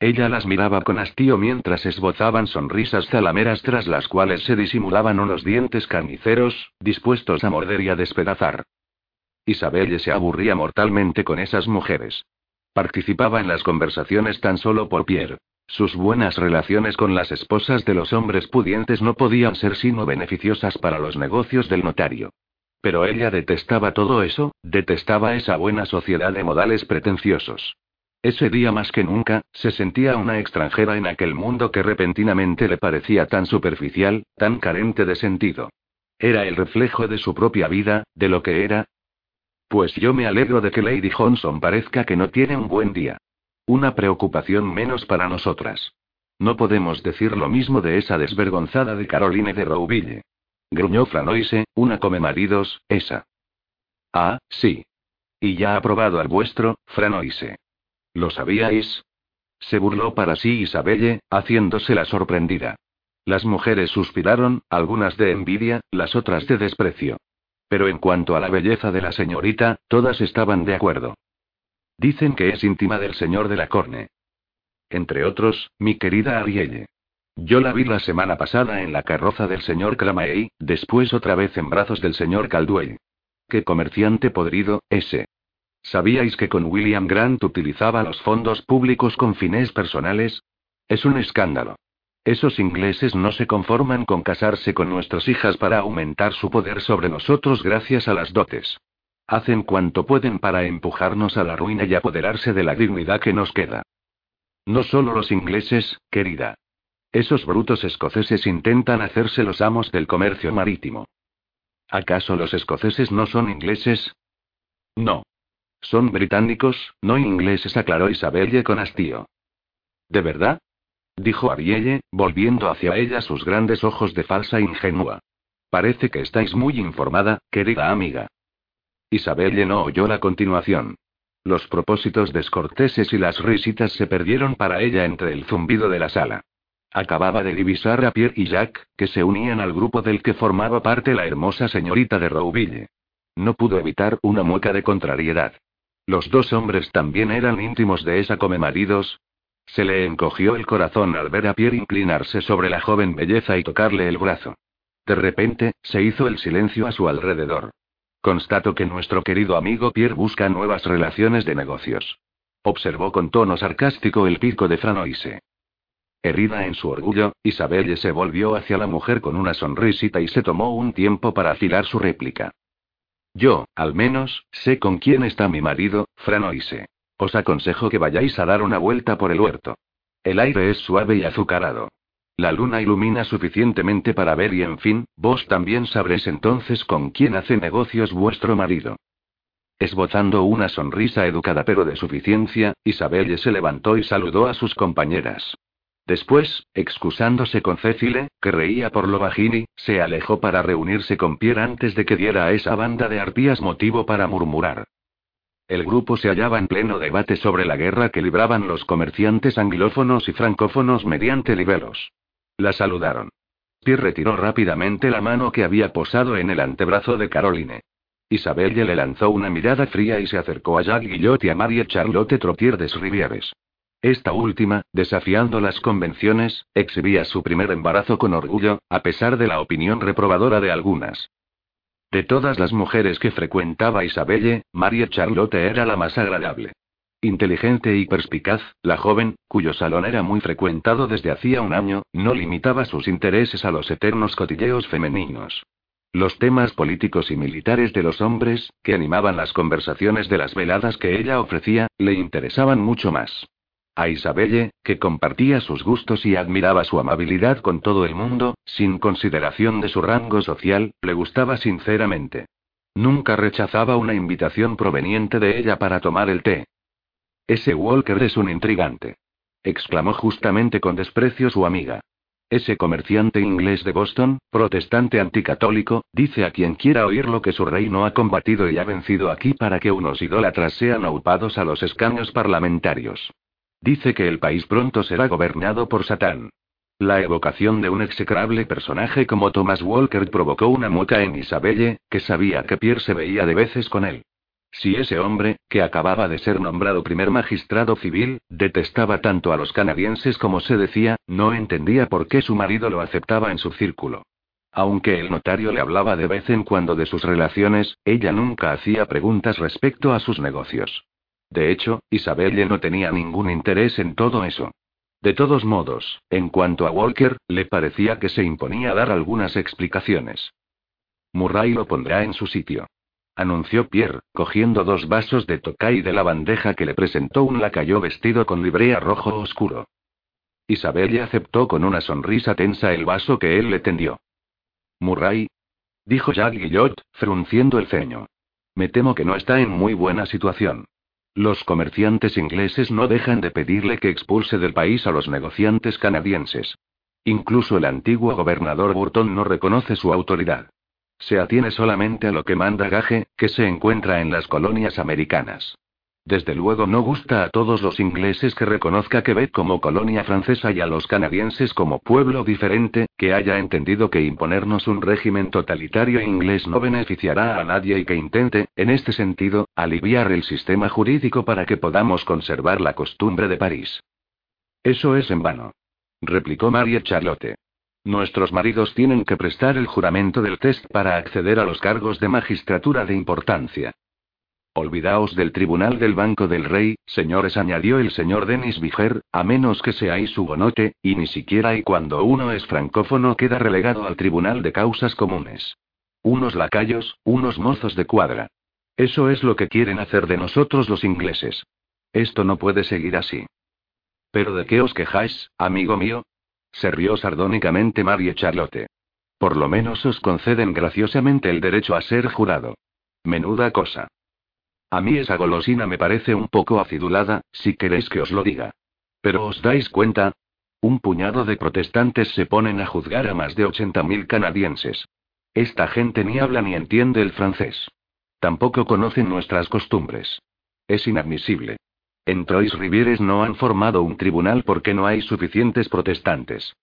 Ella las miraba con hastío mientras esbozaban sonrisas zalameras tras las cuales se disimulaban unos dientes carniceros, dispuestos a morder y a despedazar. Isabelle se aburría mortalmente con esas mujeres. Participaba en las conversaciones tan solo por Pierre. Sus buenas relaciones con las esposas de los hombres pudientes no podían ser sino beneficiosas para los negocios del notario. Pero ella detestaba todo eso, detestaba esa buena sociedad de modales pretenciosos. Ese día más que nunca, se sentía una extranjera en aquel mundo que repentinamente le parecía tan superficial, tan carente de sentido. Era el reflejo de su propia vida, de lo que era. Pues yo me alegro de que Lady Johnson parezca que no tiene un buen día. Una preocupación menos para nosotras. No podemos decir lo mismo de esa desvergonzada de Caroline de Rouville. Gruñó Franoise, una come maridos, esa. Ah, sí. Y ya ha probado al vuestro, Franoise. ¿Lo sabíais? Se burló para sí Isabelle, haciéndose la sorprendida. Las mujeres suspiraron, algunas de envidia, las otras de desprecio. Pero en cuanto a la belleza de la señorita, todas estaban de acuerdo. Dicen que es íntima del señor de la Corne. Entre otros, mi querida Arielle. Yo la vi la semana pasada en la carroza del señor Cramaey, después otra vez en brazos del señor Caldwell. Qué comerciante podrido, ese. ¿Sabíais que con William Grant utilizaba los fondos públicos con fines personales? Es un escándalo. Esos ingleses no se conforman con casarse con nuestras hijas para aumentar su poder sobre nosotros gracias a las dotes. Hacen cuanto pueden para empujarnos a la ruina y apoderarse de la dignidad que nos queda. No solo los ingleses, querida. Esos brutos escoceses intentan hacerse los amos del comercio marítimo. ¿Acaso los escoceses no son ingleses? No. Son británicos, no ingleses, aclaró Isabelle con hastío. ¿De verdad? Dijo Arielle, volviendo hacia ella sus grandes ojos de falsa ingenua. Parece que estáis muy informada, querida amiga. Isabelle no oyó la continuación. Los propósitos descorteses y las risitas se perdieron para ella entre el zumbido de la sala. Acababa de divisar a Pierre y Jack, que se unían al grupo del que formaba parte la hermosa señorita de Rouville. No pudo evitar una mueca de contrariedad. Los dos hombres también eran íntimos de esa come maridos. Se le encogió el corazón al ver a Pierre inclinarse sobre la joven belleza y tocarle el brazo. De repente, se hizo el silencio a su alrededor. Constato que nuestro querido amigo Pierre busca nuevas relaciones de negocios. Observó con tono sarcástico el pico de Franoise. Herida en su orgullo, Isabelle se volvió hacia la mujer con una sonrisita y se tomó un tiempo para afilar su réplica. Yo, al menos, sé con quién está mi marido, Franoise. Os aconsejo que vayáis a dar una vuelta por el huerto. El aire es suave y azucarado. La luna ilumina suficientemente para ver y en fin, vos también sabréis entonces con quién hace negocios vuestro marido. Esbozando una sonrisa educada pero de suficiencia, Isabelle se levantó y saludó a sus compañeras. Después, excusándose con Cecile, que reía por lo bajini, se alejó para reunirse con Pierre antes de que diera a esa banda de arpías motivo para murmurar. El grupo se hallaba en pleno debate sobre la guerra que libraban los comerciantes anglófonos y francófonos mediante libelos. La saludaron. Pierre retiró rápidamente la mano que había posado en el antebrazo de Caroline. Isabelle le lanzó una mirada fría y se acercó a Jacques Guillot y a Marie Charlotte Trotier des Rivieres. Esta última, desafiando las convenciones, exhibía su primer embarazo con orgullo, a pesar de la opinión reprobadora de algunas. De todas las mujeres que frecuentaba Isabelle, Marie Charlotte era la más agradable. Inteligente y perspicaz, la joven, cuyo salón era muy frecuentado desde hacía un año, no limitaba sus intereses a los eternos cotilleos femeninos. Los temas políticos y militares de los hombres, que animaban las conversaciones de las veladas que ella ofrecía, le interesaban mucho más. A Isabelle, que compartía sus gustos y admiraba su amabilidad con todo el mundo, sin consideración de su rango social, le gustaba sinceramente. Nunca rechazaba una invitación proveniente de ella para tomar el té. Ese Walker es un intrigante. exclamó justamente con desprecio su amiga. Ese comerciante inglés de Boston, protestante anticatólico, dice a quien quiera oírlo que su reino ha combatido y ha vencido aquí para que unos idólatras sean aupados a los escaños parlamentarios. Dice que el país pronto será gobernado por Satán. La evocación de un execrable personaje como Thomas Walker provocó una mueca en Isabelle, que sabía que Pierre se veía de veces con él. Si ese hombre, que acababa de ser nombrado primer magistrado civil, detestaba tanto a los canadienses como se decía, no entendía por qué su marido lo aceptaba en su círculo. Aunque el notario le hablaba de vez en cuando de sus relaciones, ella nunca hacía preguntas respecto a sus negocios. De hecho, Isabelle no tenía ningún interés en todo eso. De todos modos, en cuanto a Walker, le parecía que se imponía dar algunas explicaciones. Murray lo pondrá en su sitio. anunció Pierre, cogiendo dos vasos de Tokai de la bandeja que le presentó un lacayo vestido con librea rojo oscuro. Isabelle aceptó con una sonrisa tensa el vaso que él le tendió. Murray, dijo Jacques Guillot, frunciendo el ceño. Me temo que no está en muy buena situación. Los comerciantes ingleses no dejan de pedirle que expulse del país a los negociantes canadienses. Incluso el antiguo gobernador Burton no reconoce su autoridad. Se atiene solamente a lo que manda Gage, que se encuentra en las colonias americanas. Desde luego no gusta a todos los ingleses que reconozca Quebec como colonia francesa y a los canadienses como pueblo diferente, que haya entendido que imponernos un régimen totalitario inglés no beneficiará a nadie y que intente, en este sentido, aliviar el sistema jurídico para que podamos conservar la costumbre de París. Eso es en vano. Replicó María Charlotte. Nuestros maridos tienen que prestar el juramento del test para acceder a los cargos de magistratura de importancia. Olvidaos del tribunal del Banco del Rey, señores, añadió el señor Denis Viger, a menos que seáis hugonote, y ni siquiera y cuando uno es francófono queda relegado al tribunal de causas comunes. Unos lacayos, unos mozos de cuadra. Eso es lo que quieren hacer de nosotros los ingleses. Esto no puede seguir así. ¿Pero de qué os quejáis, amigo mío? Se rió sardónicamente Marie Charlotte. Por lo menos os conceden graciosamente el derecho a ser jurado. Menuda cosa. A mí esa golosina me parece un poco acidulada, si queréis que os lo diga. Pero ¿os dais cuenta? Un puñado de protestantes se ponen a juzgar a más de 80.000 canadienses. Esta gente ni habla ni entiende el francés. Tampoco conocen nuestras costumbres. Es inadmisible. En Trois-Rivieres no han formado un tribunal porque no hay suficientes protestantes.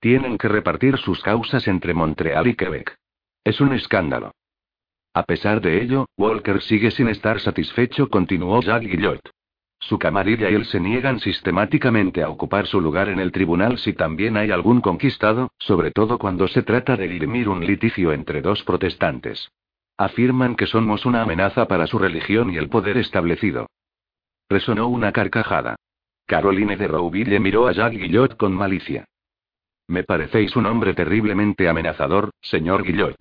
Tienen que repartir sus causas entre Montreal y Quebec. Es un escándalo. A pesar de ello, Walker sigue sin estar satisfecho, continuó Jacques Guillot. Su camarilla y él se niegan sistemáticamente a ocupar su lugar en el tribunal si también hay algún conquistado, sobre todo cuando se trata de dirimir un litigio entre dos protestantes. Afirman que somos una amenaza para su religión y el poder establecido. Resonó una carcajada. Caroline de Rouville miró a Jacques Guillot con malicia. Me parecéis un hombre terriblemente amenazador, señor Guillot.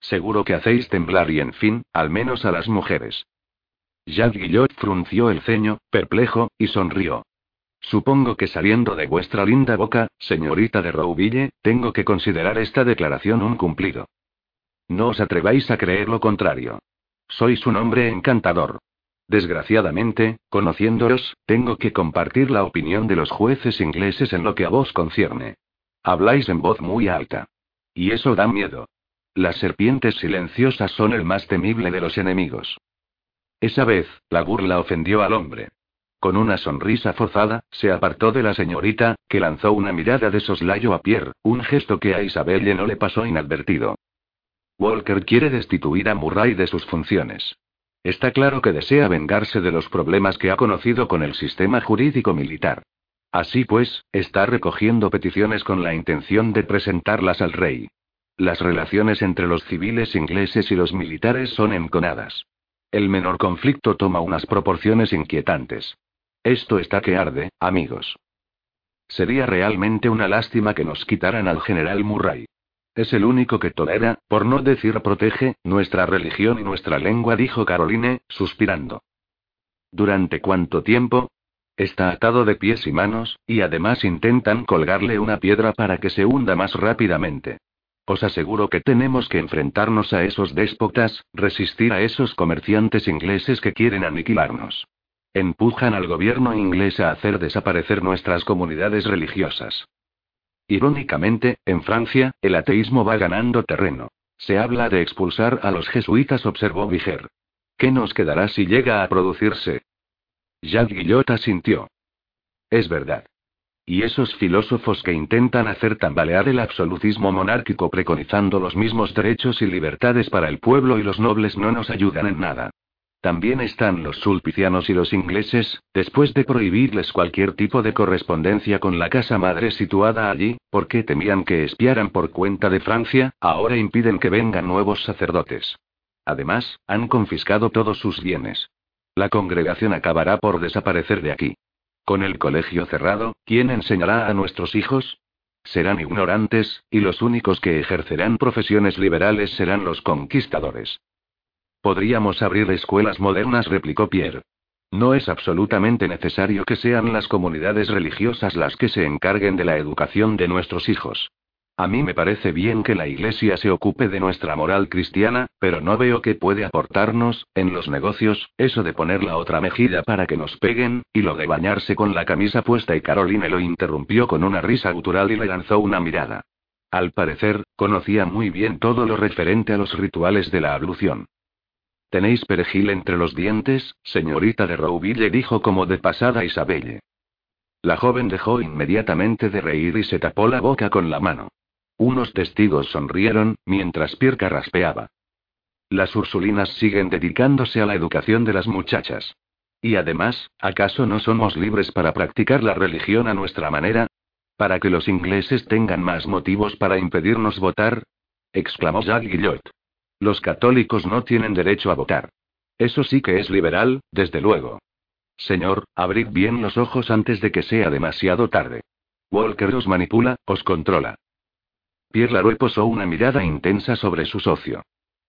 Seguro que hacéis temblar y en fin, al menos a las mujeres. Jacques Guillot frunció el ceño, perplejo, y sonrió. Supongo que saliendo de vuestra linda boca, señorita de Rouville, tengo que considerar esta declaración un cumplido. No os atreváis a creer lo contrario. Sois un hombre encantador. Desgraciadamente, conociéndoos, tengo que compartir la opinión de los jueces ingleses en lo que a vos concierne. Habláis en voz muy alta. Y eso da miedo. Las serpientes silenciosas son el más temible de los enemigos. Esa vez, la burla ofendió al hombre. Con una sonrisa forzada, se apartó de la señorita, que lanzó una mirada de soslayo a Pierre, un gesto que a Isabelle no le pasó inadvertido. Walker quiere destituir a Murray de sus funciones. Está claro que desea vengarse de los problemas que ha conocido con el sistema jurídico militar. Así pues, está recogiendo peticiones con la intención de presentarlas al rey. Las relaciones entre los civiles ingleses y los militares son enconadas. El menor conflicto toma unas proporciones inquietantes. Esto está que arde, amigos. Sería realmente una lástima que nos quitaran al general Murray. Es el único que tolera, por no decir protege, nuestra religión y nuestra lengua, dijo Caroline, suspirando. ¿Durante cuánto tiempo? Está atado de pies y manos, y además intentan colgarle una piedra para que se hunda más rápidamente. Os aseguro que tenemos que enfrentarnos a esos déspotas, resistir a esos comerciantes ingleses que quieren aniquilarnos. Empujan al gobierno inglés a hacer desaparecer nuestras comunidades religiosas. Irónicamente, en Francia, el ateísmo va ganando terreno. Se habla de expulsar a los jesuitas, observó Viger. ¿Qué nos quedará si llega a producirse? Jacques Guillot sintió. Es verdad. Y esos filósofos que intentan hacer tambalear el absolutismo monárquico preconizando los mismos derechos y libertades para el pueblo y los nobles no nos ayudan en nada. También están los sulpicianos y los ingleses, después de prohibirles cualquier tipo de correspondencia con la casa madre situada allí, porque temían que espiaran por cuenta de Francia, ahora impiden que vengan nuevos sacerdotes. Además, han confiscado todos sus bienes. La congregación acabará por desaparecer de aquí. Con el colegio cerrado, ¿quién enseñará a nuestros hijos? Serán ignorantes, y los únicos que ejercerán profesiones liberales serán los conquistadores. Podríamos abrir escuelas modernas, replicó Pierre. No es absolutamente necesario que sean las comunidades religiosas las que se encarguen de la educación de nuestros hijos. A mí me parece bien que la Iglesia se ocupe de nuestra moral cristiana, pero no veo que puede aportarnos, en los negocios, eso de poner la otra mejilla para que nos peguen, y lo de bañarse con la camisa puesta y Caroline lo interrumpió con una risa gutural y le lanzó una mirada. Al parecer, conocía muy bien todo lo referente a los rituales de la ablución. ¿Tenéis perejil entre los dientes, señorita de Rouville? dijo como de pasada Isabelle. La joven dejó inmediatamente de reír y se tapó la boca con la mano. Unos testigos sonrieron, mientras Pierre carraspeaba. Las Ursulinas siguen dedicándose a la educación de las muchachas. Y además, ¿acaso no somos libres para practicar la religión a nuestra manera? ¿Para que los ingleses tengan más motivos para impedirnos votar? exclamó Jacques Guillot. Los católicos no tienen derecho a votar. Eso sí que es liberal, desde luego. Señor, abrid bien los ojos antes de que sea demasiado tarde. Walker os manipula, os controla. Pierre Laroux posó una mirada intensa sobre su socio.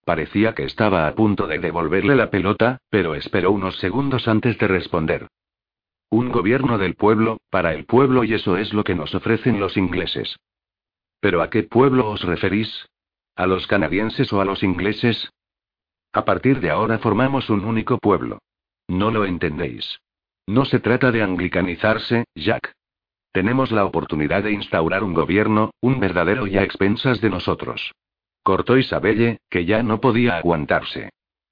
Parecía que estaba a punto de devolverle la pelota, pero esperó unos segundos antes de responder. Un gobierno del pueblo, para el pueblo y eso es lo que nos ofrecen los ingleses. ¿Pero a qué pueblo os referís? ¿A los canadienses o a los ingleses? A partir de ahora formamos un único pueblo. No lo entendéis. No se trata de anglicanizarse, Jack. Tenemos la oportunidad de instaurar un gobierno, un verdadero y a expensas de nosotros. Cortó Isabelle, que ya no podía aguantarse.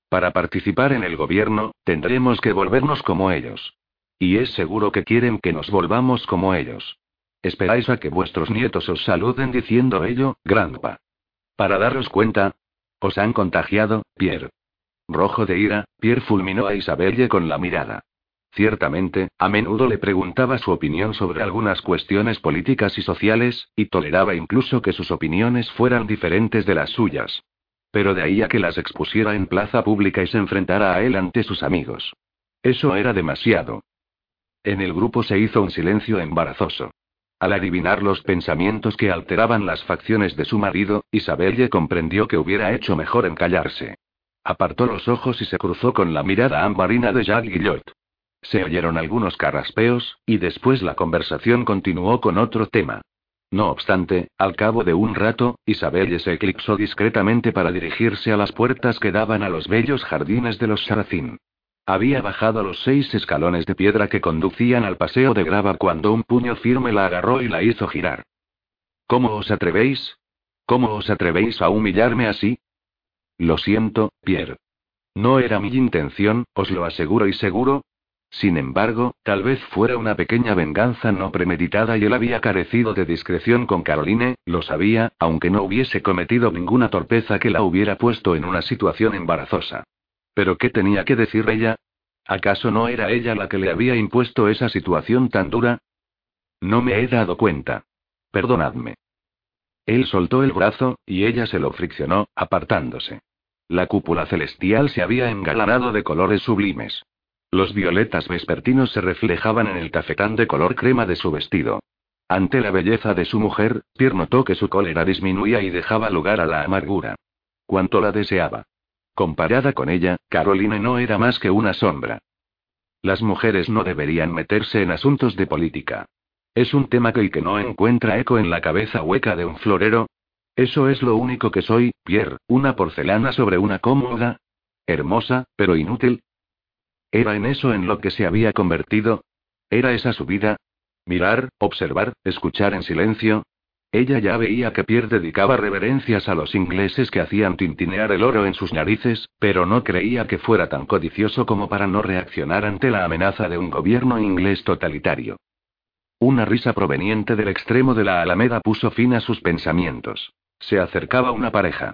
Para participar en el gobierno, tendremos que volvernos como ellos. Y es seguro que quieren que nos volvamos como ellos. ¿Esperáis a que vuestros nietos os saluden diciendo ello, grandpa? Para daros cuenta. Os han contagiado, Pierre. Rojo de ira, Pierre fulminó a Isabelle con la mirada. Ciertamente, a menudo le preguntaba su opinión sobre algunas cuestiones políticas y sociales, y toleraba incluso que sus opiniones fueran diferentes de las suyas. Pero de ahí a que las expusiera en plaza pública y se enfrentara a él ante sus amigos. Eso era demasiado. En el grupo se hizo un silencio embarazoso. Al adivinar los pensamientos que alteraban las facciones de su marido, Isabelle comprendió que hubiera hecho mejor en callarse. Apartó los ojos y se cruzó con la mirada ambarina de Jacques Guillot. Se oyeron algunos carraspeos, y después la conversación continuó con otro tema. No obstante, al cabo de un rato, Isabelle se eclipsó discretamente para dirigirse a las puertas que daban a los bellos jardines de los Saracín. Había bajado los seis escalones de piedra que conducían al paseo de grava cuando un puño firme la agarró y la hizo girar. ¿Cómo os atrevéis? ¿Cómo os atrevéis a humillarme así? Lo siento, Pierre. No era mi intención, os lo aseguro y seguro, sin embargo, tal vez fuera una pequeña venganza no premeditada y él había carecido de discreción con Caroline, lo sabía, aunque no hubiese cometido ninguna torpeza que la hubiera puesto en una situación embarazosa. ¿Pero qué tenía que decir ella? ¿Acaso no era ella la que le había impuesto esa situación tan dura? No me he dado cuenta. Perdonadme. Él soltó el brazo, y ella se lo friccionó, apartándose. La cúpula celestial se había engalanado de colores sublimes. Los violetas vespertinos se reflejaban en el tafetán de color crema de su vestido. Ante la belleza de su mujer, Pierre notó que su cólera disminuía y dejaba lugar a la amargura. Cuanto la deseaba. Comparada con ella, Caroline no era más que una sombra. Las mujeres no deberían meterse en asuntos de política. Es un tema que, y que no encuentra eco en la cabeza hueca de un florero. Eso es lo único que soy, Pierre, una porcelana sobre una cómoda. Hermosa, pero inútil, ¿Era en eso en lo que se había convertido? ¿Era esa su vida? Mirar, observar, escuchar en silencio. Ella ya veía que Pierre dedicaba reverencias a los ingleses que hacían tintinear el oro en sus narices, pero no creía que fuera tan codicioso como para no reaccionar ante la amenaza de un gobierno inglés totalitario. Una risa proveniente del extremo de la alameda puso fin a sus pensamientos. Se acercaba una pareja.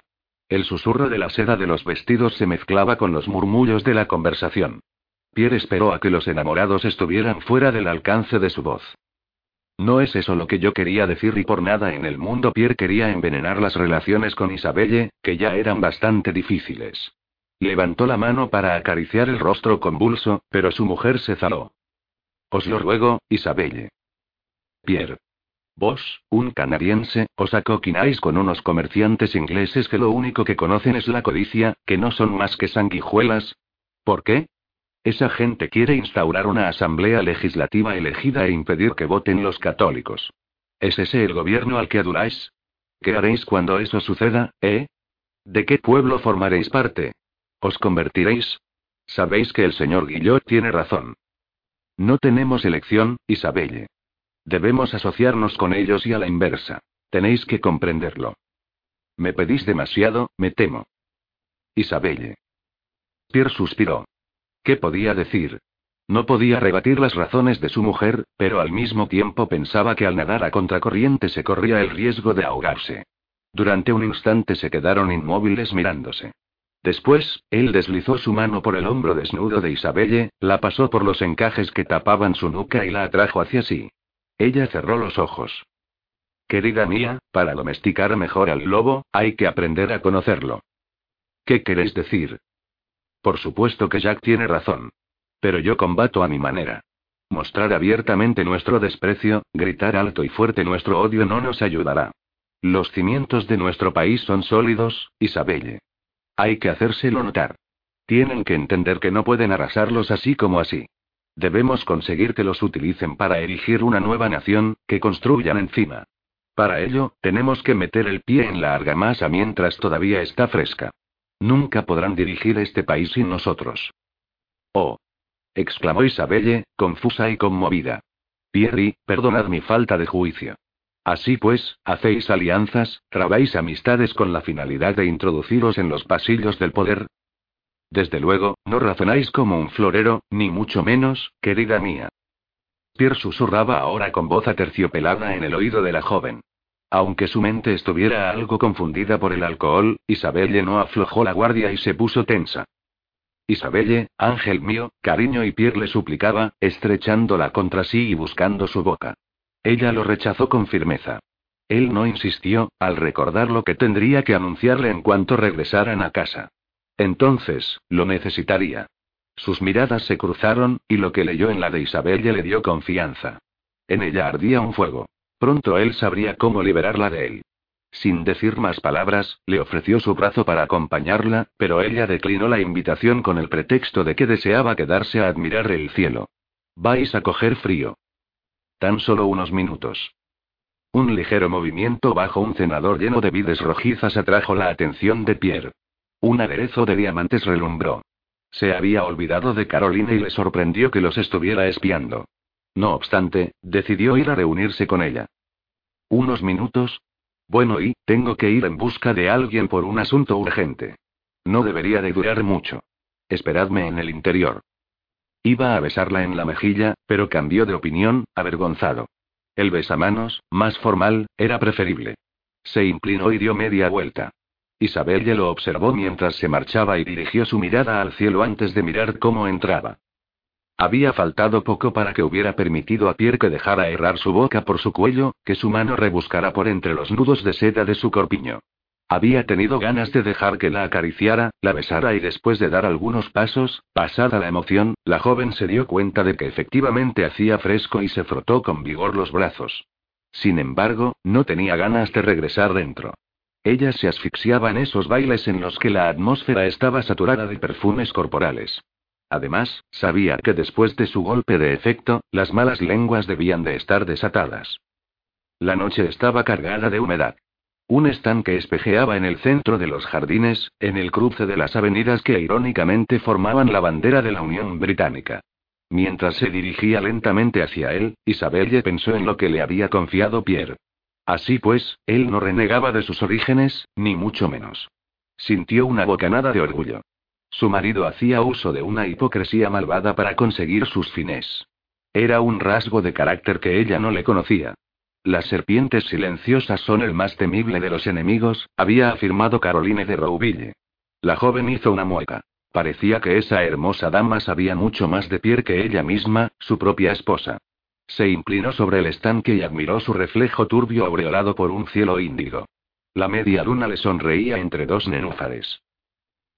El susurro de la seda de los vestidos se mezclaba con los murmullos de la conversación. Pierre esperó a que los enamorados estuvieran fuera del alcance de su voz. No es eso lo que yo quería decir y por nada en el mundo Pierre quería envenenar las relaciones con Isabelle, que ya eran bastante difíciles. Levantó la mano para acariciar el rostro convulso, pero su mujer se zaló. Os lo ruego, Isabelle. Pierre. Vos, un canadiense, os acoquináis con unos comerciantes ingleses que lo único que conocen es la codicia, que no son más que sanguijuelas. ¿Por qué? Esa gente quiere instaurar una asamblea legislativa elegida e impedir que voten los católicos. ¿Es ese el gobierno al que aduláis? ¿Qué haréis cuando eso suceda, eh? ¿De qué pueblo formaréis parte? ¿Os convertiréis? Sabéis que el señor Guillot tiene razón. No tenemos elección, Isabelle. Debemos asociarnos con ellos y a la inversa. Tenéis que comprenderlo. Me pedís demasiado, me temo. Isabelle. Pierre suspiró. ¿Qué podía decir? No podía rebatir las razones de su mujer, pero al mismo tiempo pensaba que al nadar a contracorriente se corría el riesgo de ahogarse. Durante un instante se quedaron inmóviles mirándose. Después, él deslizó su mano por el hombro desnudo de Isabelle, la pasó por los encajes que tapaban su nuca y la atrajo hacia sí. Ella cerró los ojos. Querida mía, para domesticar mejor al lobo, hay que aprender a conocerlo. ¿Qué queréis decir? Por supuesto que Jack tiene razón. Pero yo combato a mi manera. Mostrar abiertamente nuestro desprecio, gritar alto y fuerte nuestro odio no nos ayudará. Los cimientos de nuestro país son sólidos, Isabelle. Hay que hacérselo notar. Tienen que entender que no pueden arrasarlos así como así. Debemos conseguir que los utilicen para erigir una nueva nación, que construyan encima. Para ello, tenemos que meter el pie en la argamasa mientras todavía está fresca. Nunca podrán dirigir este país sin nosotros. Oh. exclamó Isabelle, confusa y conmovida. Pierre, perdonad mi falta de juicio. Así pues, hacéis alianzas, trabáis amistades con la finalidad de introduciros en los pasillos del poder, desde luego, no razonáis como un florero, ni mucho menos, querida mía. Pierre susurraba ahora con voz aterciopelada en el oído de la joven. Aunque su mente estuviera algo confundida por el alcohol, Isabelle no aflojó la guardia y se puso tensa. Isabelle, ángel mío, cariño y Pierre le suplicaba, estrechándola contra sí y buscando su boca. Ella lo rechazó con firmeza. Él no insistió, al recordar lo que tendría que anunciarle en cuanto regresaran a casa. Entonces, lo necesitaría. Sus miradas se cruzaron, y lo que leyó en la de Isabelle le dio confianza. En ella ardía un fuego. Pronto él sabría cómo liberarla de él. Sin decir más palabras, le ofreció su brazo para acompañarla, pero ella declinó la invitación con el pretexto de que deseaba quedarse a admirar el cielo. Vais a coger frío. Tan solo unos minutos. Un ligero movimiento bajo un cenador lleno de vides rojizas atrajo la atención de Pierre. Un aderezo de diamantes relumbró. Se había olvidado de Carolina y le sorprendió que los estuviera espiando. No obstante, decidió ir a reunirse con ella. ¿Unos minutos? Bueno, y, tengo que ir en busca de alguien por un asunto urgente. No debería de durar mucho. Esperadme en el interior. Iba a besarla en la mejilla, pero cambió de opinión, avergonzado. El besamanos, más formal, era preferible. Se inclinó y dio media vuelta. Isabelle lo observó mientras se marchaba y dirigió su mirada al cielo antes de mirar cómo entraba. Había faltado poco para que hubiera permitido a Pierre que dejara errar su boca por su cuello, que su mano rebuscara por entre los nudos de seda de su corpiño. Había tenido ganas de dejar que la acariciara, la besara y después de dar algunos pasos, pasada la emoción, la joven se dio cuenta de que efectivamente hacía fresco y se frotó con vigor los brazos. Sin embargo, no tenía ganas de regresar dentro. Ella se asfixiaba en esos bailes en los que la atmósfera estaba saturada de perfumes corporales. Además, sabía que después de su golpe de efecto, las malas lenguas debían de estar desatadas. La noche estaba cargada de humedad. Un estanque espejeaba en el centro de los jardines, en el cruce de las avenidas que irónicamente formaban la bandera de la Unión Británica. Mientras se dirigía lentamente hacia él, Isabelle pensó en lo que le había confiado Pierre. Así pues, él no renegaba de sus orígenes, ni mucho menos. Sintió una bocanada de orgullo. Su marido hacía uso de una hipocresía malvada para conseguir sus fines. Era un rasgo de carácter que ella no le conocía. Las serpientes silenciosas son el más temible de los enemigos, había afirmado Caroline de Rouville. La joven hizo una mueca. Parecía que esa hermosa dama sabía mucho más de Pierre que ella misma, su propia esposa. Se inclinó sobre el estanque y admiró su reflejo turbio aureolado por un cielo índigo. La media luna le sonreía entre dos nenúfares.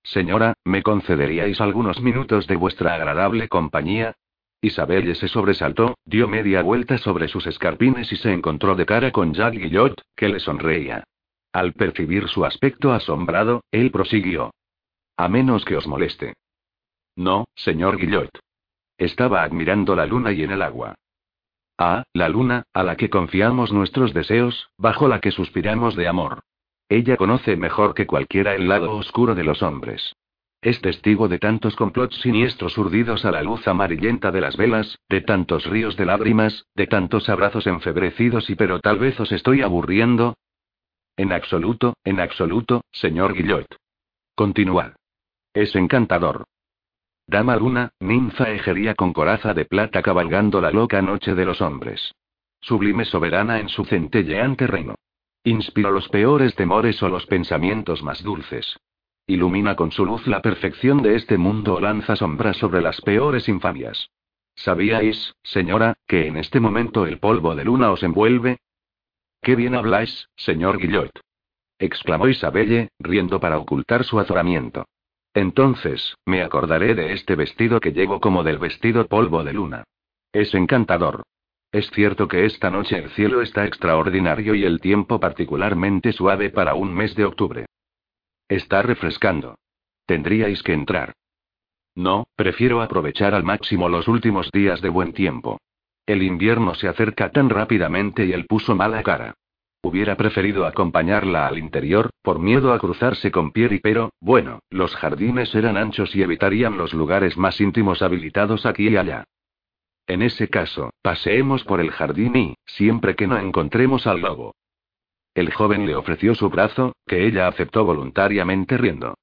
Señora, ¿me concederíais algunos minutos de vuestra agradable compañía? Isabelle se sobresaltó, dio media vuelta sobre sus escarpines y se encontró de cara con Jacques Guillot, que le sonreía. Al percibir su aspecto asombrado, él prosiguió. A menos que os moleste. No, señor Guillot. Estaba admirando la luna y en el agua. Ah, la luna, a la que confiamos nuestros deseos, bajo la que suspiramos de amor. Ella conoce mejor que cualquiera el lado oscuro de los hombres. Es testigo de tantos complots siniestros urdidos a la luz amarillenta de las velas, de tantos ríos de lágrimas, de tantos abrazos enfebrecidos y pero tal vez os estoy aburriendo. En absoluto, en absoluto, señor Guillot. Continuad. Es encantador. Dama luna, ninfa ejería con coraza de plata cabalgando la loca noche de los hombres. Sublime soberana en su centelleante reino. Inspira los peores temores o los pensamientos más dulces. Ilumina con su luz la perfección de este mundo o lanza sombra sobre las peores infamias. ¿Sabíais, señora, que en este momento el polvo de luna os envuelve? Qué bien habláis, señor Guillot. exclamó Isabelle, riendo para ocultar su azoramiento. Entonces, me acordaré de este vestido que llevo como del vestido polvo de luna. Es encantador. Es cierto que esta noche el cielo está extraordinario y el tiempo particularmente suave para un mes de octubre. Está refrescando. Tendríais que entrar. No, prefiero aprovechar al máximo los últimos días de buen tiempo. El invierno se acerca tan rápidamente y él puso mala cara. Hubiera preferido acompañarla al interior, por miedo a cruzarse con Pierre, pero, bueno, los jardines eran anchos y evitarían los lugares más íntimos habilitados aquí y allá. En ese caso, paseemos por el jardín y, siempre que no encontremos al lobo. El joven le ofreció su brazo, que ella aceptó voluntariamente riendo.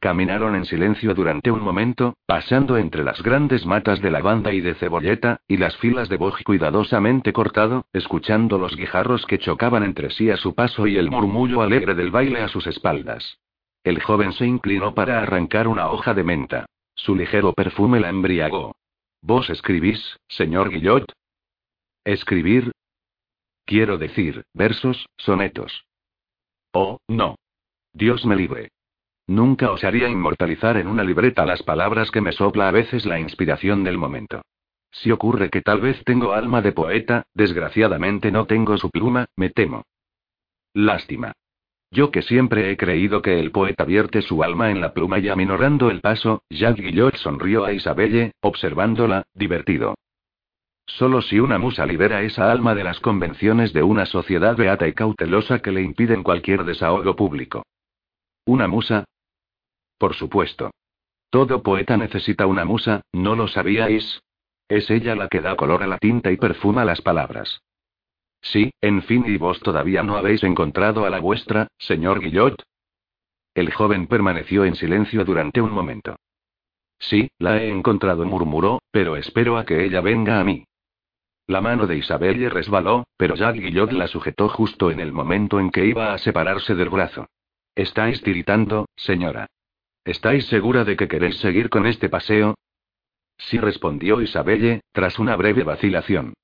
Caminaron en silencio durante un momento, pasando entre las grandes matas de lavanda y de cebolleta, y las filas de boj cuidadosamente cortado, escuchando los guijarros que chocaban entre sí a su paso y el murmullo alegre del baile a sus espaldas. El joven se inclinó para arrancar una hoja de menta. Su ligero perfume la embriagó. ¿Vos escribís, señor Guillot? ¿Escribir? Quiero decir, versos, sonetos. Oh, no. Dios me libre. Nunca osaría inmortalizar en una libreta las palabras que me sopla a veces la inspiración del momento. Si ocurre que tal vez tengo alma de poeta, desgraciadamente no tengo su pluma, me temo. Lástima. Yo que siempre he creído que el poeta vierte su alma en la pluma y aminorando el paso, Jacques Guillot sonrió a Isabelle, observándola, divertido. Solo si una musa libera esa alma de las convenciones de una sociedad beata y cautelosa que le impiden cualquier desahogo público. ¿Una musa? Por supuesto. Todo poeta necesita una musa, ¿no lo sabíais? Es ella la que da color a la tinta y perfuma las palabras. Sí, en fin, ¿y vos todavía no habéis encontrado a la vuestra, señor Guillot? El joven permaneció en silencio durante un momento. Sí, la he encontrado, murmuró, pero espero a que ella venga a mí. La mano de Isabelle resbaló, pero Jacques Guillot la sujetó justo en el momento en que iba a separarse del brazo. Estáis tiritando, señora. ¿Estáis segura de que queréis seguir con este paseo? Sí, respondió Isabelle, tras una breve vacilación.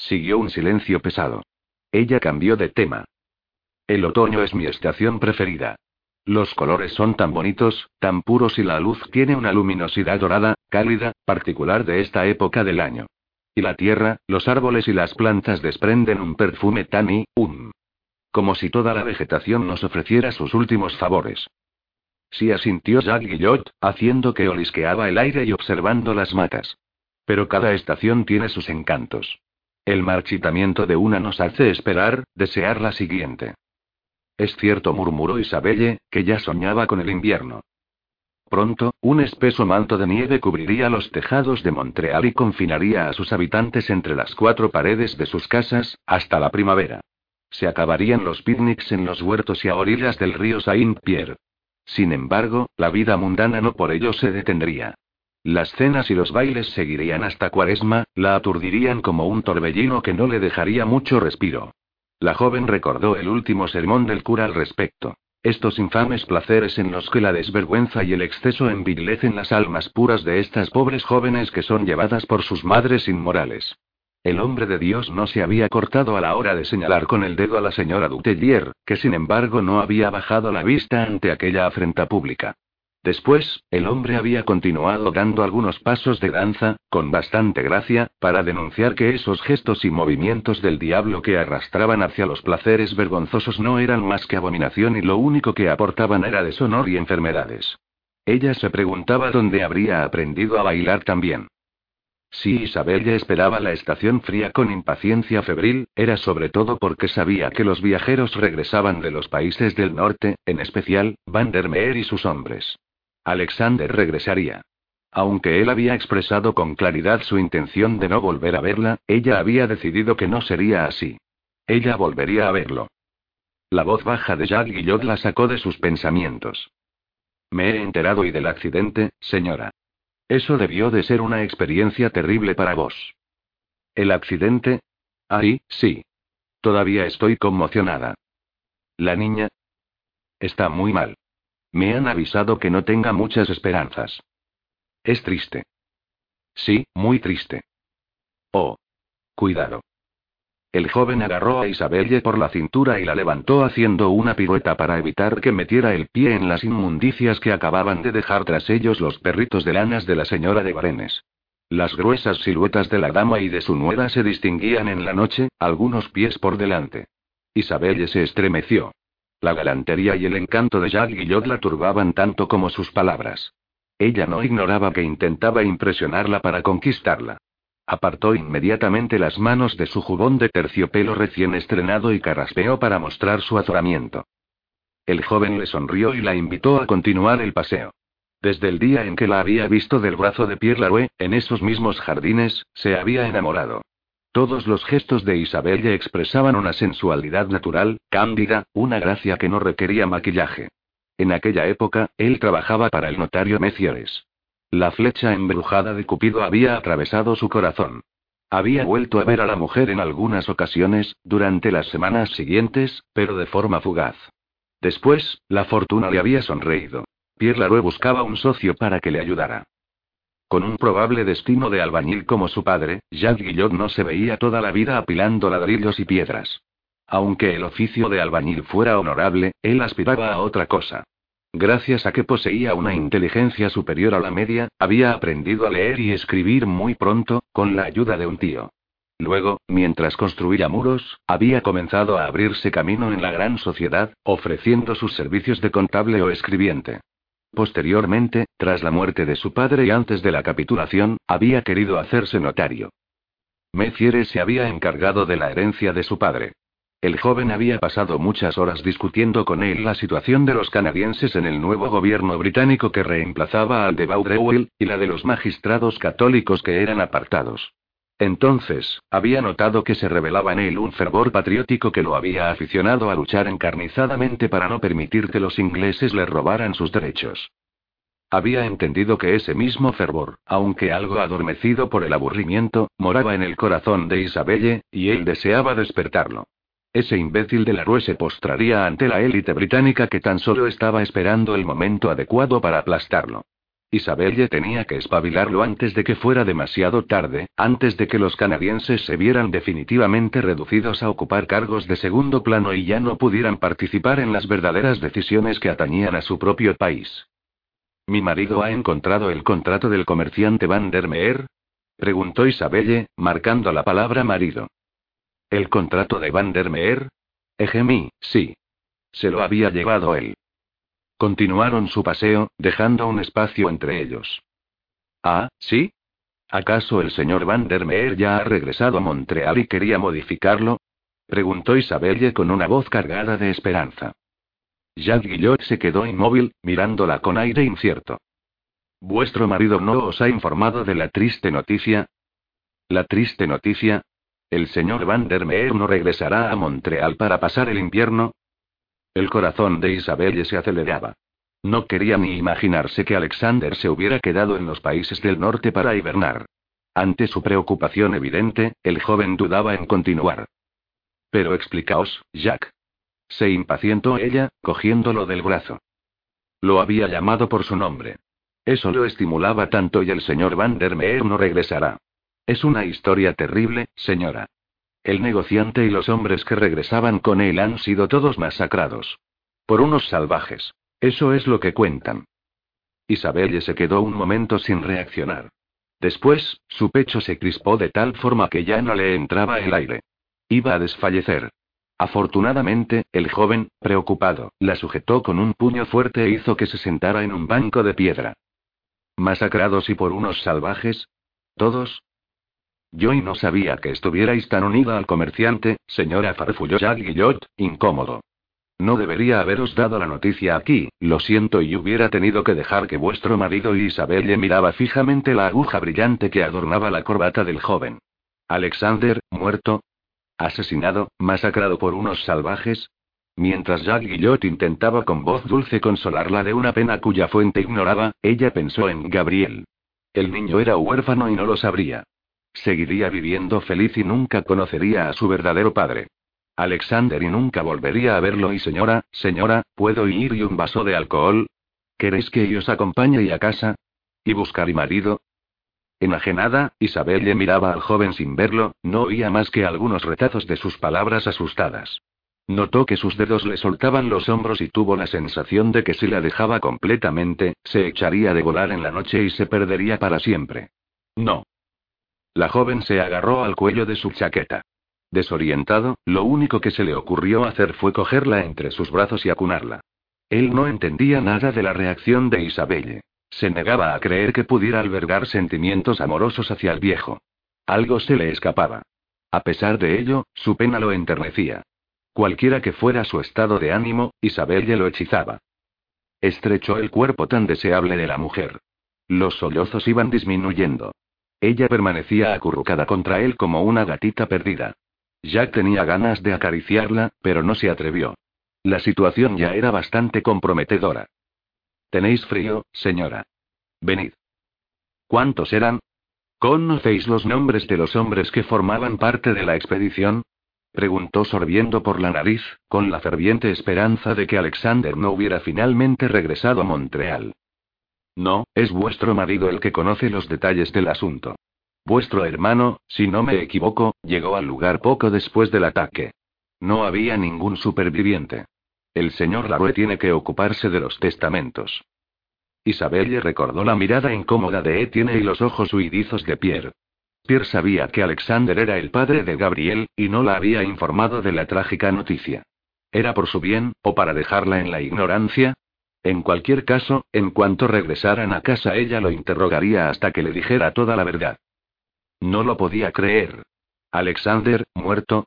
Siguió un silencio pesado. Ella cambió de tema. El otoño es mi estación preferida. Los colores son tan bonitos, tan puros y la luz tiene una luminosidad dorada, cálida, particular de esta época del año. Y la tierra, los árboles y las plantas desprenden un perfume tan y, un. Como si toda la vegetación nos ofreciera sus últimos favores. Sí asintió Jacques Guillot, haciendo que olisqueaba el aire y observando las matas. Pero cada estación tiene sus encantos. El marchitamiento de una nos hace esperar, desear la siguiente. Es cierto, murmuró Isabelle, que ya soñaba con el invierno. Pronto, un espeso manto de nieve cubriría los tejados de Montreal y confinaría a sus habitantes entre las cuatro paredes de sus casas, hasta la primavera. Se acabarían los picnics en los huertos y a orillas del río Saint-Pierre. Sin embargo, la vida mundana no por ello se detendría. Las cenas y los bailes seguirían hasta cuaresma, la aturdirían como un torbellino que no le dejaría mucho respiro. La joven recordó el último sermón del cura al respecto. Estos infames placeres en los que la desvergüenza y el exceso envilecen las almas puras de estas pobres jóvenes que son llevadas por sus madres inmorales. El hombre de Dios no se había cortado a la hora de señalar con el dedo a la señora Dutelier, que sin embargo no había bajado la vista ante aquella afrenta pública. Después, el hombre había continuado dando algunos pasos de danza, con bastante gracia, para denunciar que esos gestos y movimientos del diablo que arrastraban hacia los placeres vergonzosos no eran más que abominación y lo único que aportaban era deshonor y enfermedades. Ella se preguntaba dónde habría aprendido a bailar también. Si Isabel ya esperaba la estación fría con impaciencia febril, era sobre todo porque sabía que los viajeros regresaban de los países del norte, en especial, Van der Meer y sus hombres. Alexander regresaría. Aunque él había expresado con claridad su intención de no volver a verla, ella había decidido que no sería así. Ella volvería a verlo. La voz baja de Jacques Guillot la sacó de sus pensamientos. Me he enterado y del accidente, señora. Eso debió de ser una experiencia terrible para vos. ¿El accidente? Ahí, sí. Todavía estoy conmocionada. La niña. Está muy mal. Me han avisado que no tenga muchas esperanzas. Es triste. Sí, muy triste. Oh. Cuidado. El joven agarró a Isabelle por la cintura y la levantó haciendo una pirueta para evitar que metiera el pie en las inmundicias que acababan de dejar tras ellos los perritos de lanas de la señora de Barenes. Las gruesas siluetas de la dama y de su nuera se distinguían en la noche, algunos pies por delante. Isabelle se estremeció. La galantería y el encanto de Jacques Guillot la turbaban tanto como sus palabras. Ella no ignoraba que intentaba impresionarla para conquistarla. Apartó inmediatamente las manos de su jubón de terciopelo recién estrenado y carraspeó para mostrar su azoramiento. El joven le sonrió y la invitó a continuar el paseo. Desde el día en que la había visto del brazo de Pierre Larouet, en esos mismos jardines, se había enamorado. Todos los gestos de Isabel le expresaban una sensualidad natural, cándida, una gracia que no requería maquillaje. En aquella época, él trabajaba para el notario Mecieres. La flecha embrujada de Cupido había atravesado su corazón. Había vuelto a ver a la mujer en algunas ocasiones, durante las semanas siguientes, pero de forma fugaz. Después, la fortuna le había sonreído. Pierre Larouet buscaba un socio para que le ayudara. Con un probable destino de albañil como su padre, Jacques Guillot no se veía toda la vida apilando ladrillos y piedras. Aunque el oficio de albañil fuera honorable, él aspiraba a otra cosa. Gracias a que poseía una inteligencia superior a la media, había aprendido a leer y escribir muy pronto, con la ayuda de un tío. Luego, mientras construía muros, había comenzado a abrirse camino en la gran sociedad, ofreciendo sus servicios de contable o escribiente. Posteriormente, tras la muerte de su padre y antes de la capitulación, había querido hacerse notario. Meciere se había encargado de la herencia de su padre. El joven había pasado muchas horas discutiendo con él la situación de los canadienses en el nuevo gobierno británico que reemplazaba al de Vaudreuil, y la de los magistrados católicos que eran apartados. Entonces, había notado que se revelaba en él un fervor patriótico que lo había aficionado a luchar encarnizadamente para no permitir que los ingleses le robaran sus derechos. Había entendido que ese mismo fervor, aunque algo adormecido por el aburrimiento, moraba en el corazón de Isabelle, y él deseaba despertarlo. Ese imbécil de la Rue se postraría ante la élite británica que tan solo estaba esperando el momento adecuado para aplastarlo. Isabelle tenía que espabilarlo antes de que fuera demasiado tarde, antes de que los canadienses se vieran definitivamente reducidos a ocupar cargos de segundo plano y ya no pudieran participar en las verdaderas decisiones que atañían a su propio país. ¿Mi marido ha encontrado el contrato del comerciante Van der Meer? preguntó Isabelle, marcando la palabra marido. ¿El contrato de Van der Meer? Ejemí, sí. Se lo había llevado él. Continuaron su paseo, dejando un espacio entre ellos. Ah, ¿sí? ¿Acaso el señor Van der Meer ya ha regresado a Montreal y quería modificarlo? Preguntó Isabelle con una voz cargada de esperanza. Jacques Guillot se quedó inmóvil, mirándola con aire incierto. ¿Vuestro marido no os ha informado de la triste noticia? ¿La triste noticia? ¿El señor Van der Meer no regresará a Montreal para pasar el invierno? El corazón de Isabelle se aceleraba. No quería ni imaginarse que Alexander se hubiera quedado en los países del norte para hibernar. Ante su preocupación evidente, el joven dudaba en continuar. Pero explicaos, Jack. Se impacientó ella, cogiéndolo del brazo. Lo había llamado por su nombre. Eso lo estimulaba tanto y el señor Van der Meer no regresará. Es una historia terrible, señora. El negociante y los hombres que regresaban con él han sido todos masacrados. Por unos salvajes. Eso es lo que cuentan. Isabelle se quedó un momento sin reaccionar. Después, su pecho se crispó de tal forma que ya no le entraba el aire. Iba a desfallecer. Afortunadamente, el joven, preocupado, la sujetó con un puño fuerte e hizo que se sentara en un banco de piedra. ¿Masacrados y por unos salvajes? ¿Todos? Yo y no sabía que estuvierais tan unida al comerciante, señora farfulló Jacques Guillot, incómodo. No debería haberos dado la noticia aquí, lo siento y hubiera tenido que dejar que vuestro marido y Isabel le miraba fijamente la aguja brillante que adornaba la corbata del joven. Alexander, muerto. Asesinado, masacrado por unos salvajes. Mientras Jacques Guillot intentaba con voz dulce consolarla de una pena cuya fuente ignoraba, ella pensó en Gabriel. El niño era huérfano y no lo sabría. Seguiría viviendo feliz y nunca conocería a su verdadero padre. Alexander y nunca volvería a verlo y señora, señora, ¿puedo ir y un vaso de alcohol? ¿Queréis que os acompañe y a casa? ¿Y buscar y marido? Enajenada, Isabel le miraba al joven sin verlo, no oía más que algunos retazos de sus palabras asustadas. Notó que sus dedos le soltaban los hombros y tuvo la sensación de que si la dejaba completamente, se echaría de volar en la noche y se perdería para siempre. No. La joven se agarró al cuello de su chaqueta. Desorientado, lo único que se le ocurrió hacer fue cogerla entre sus brazos y acunarla. Él no entendía nada de la reacción de Isabelle. Se negaba a creer que pudiera albergar sentimientos amorosos hacia el viejo. Algo se le escapaba. A pesar de ello, su pena lo enternecía. Cualquiera que fuera su estado de ánimo, Isabelle lo hechizaba. Estrechó el cuerpo tan deseable de la mujer. Los sollozos iban disminuyendo. Ella permanecía acurrucada contra él como una gatita perdida. Jack tenía ganas de acariciarla, pero no se atrevió. La situación ya era bastante comprometedora. ¿Tenéis frío, señora? Venid. ¿Cuántos eran? ¿Conocéis los nombres de los hombres que formaban parte de la expedición? Preguntó sorbiendo por la nariz, con la ferviente esperanza de que Alexander no hubiera finalmente regresado a Montreal. No, es vuestro marido el que conoce los detalles del asunto. Vuestro hermano, si no me equivoco, llegó al lugar poco después del ataque. No había ningún superviviente. El señor Larue tiene que ocuparse de los testamentos. Isabelle recordó la mirada incómoda de Etienne y los ojos huidizos de Pierre. Pierre sabía que Alexander era el padre de Gabriel, y no la había informado de la trágica noticia. ¿Era por su bien, o para dejarla en la ignorancia? En cualquier caso, en cuanto regresaran a casa ella lo interrogaría hasta que le dijera toda la verdad. No lo podía creer. Alexander, muerto.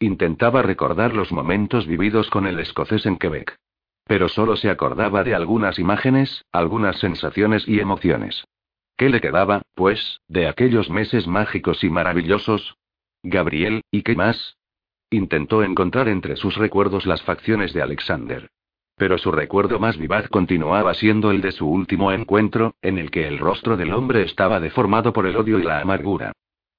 Intentaba recordar los momentos vividos con el escocés en Quebec. Pero solo se acordaba de algunas imágenes, algunas sensaciones y emociones. ¿Qué le quedaba, pues, de aquellos meses mágicos y maravillosos? Gabriel, ¿y qué más? Intentó encontrar entre sus recuerdos las facciones de Alexander. Pero su recuerdo más vivaz continuaba siendo el de su último encuentro, en el que el rostro del hombre estaba deformado por el odio y la amargura.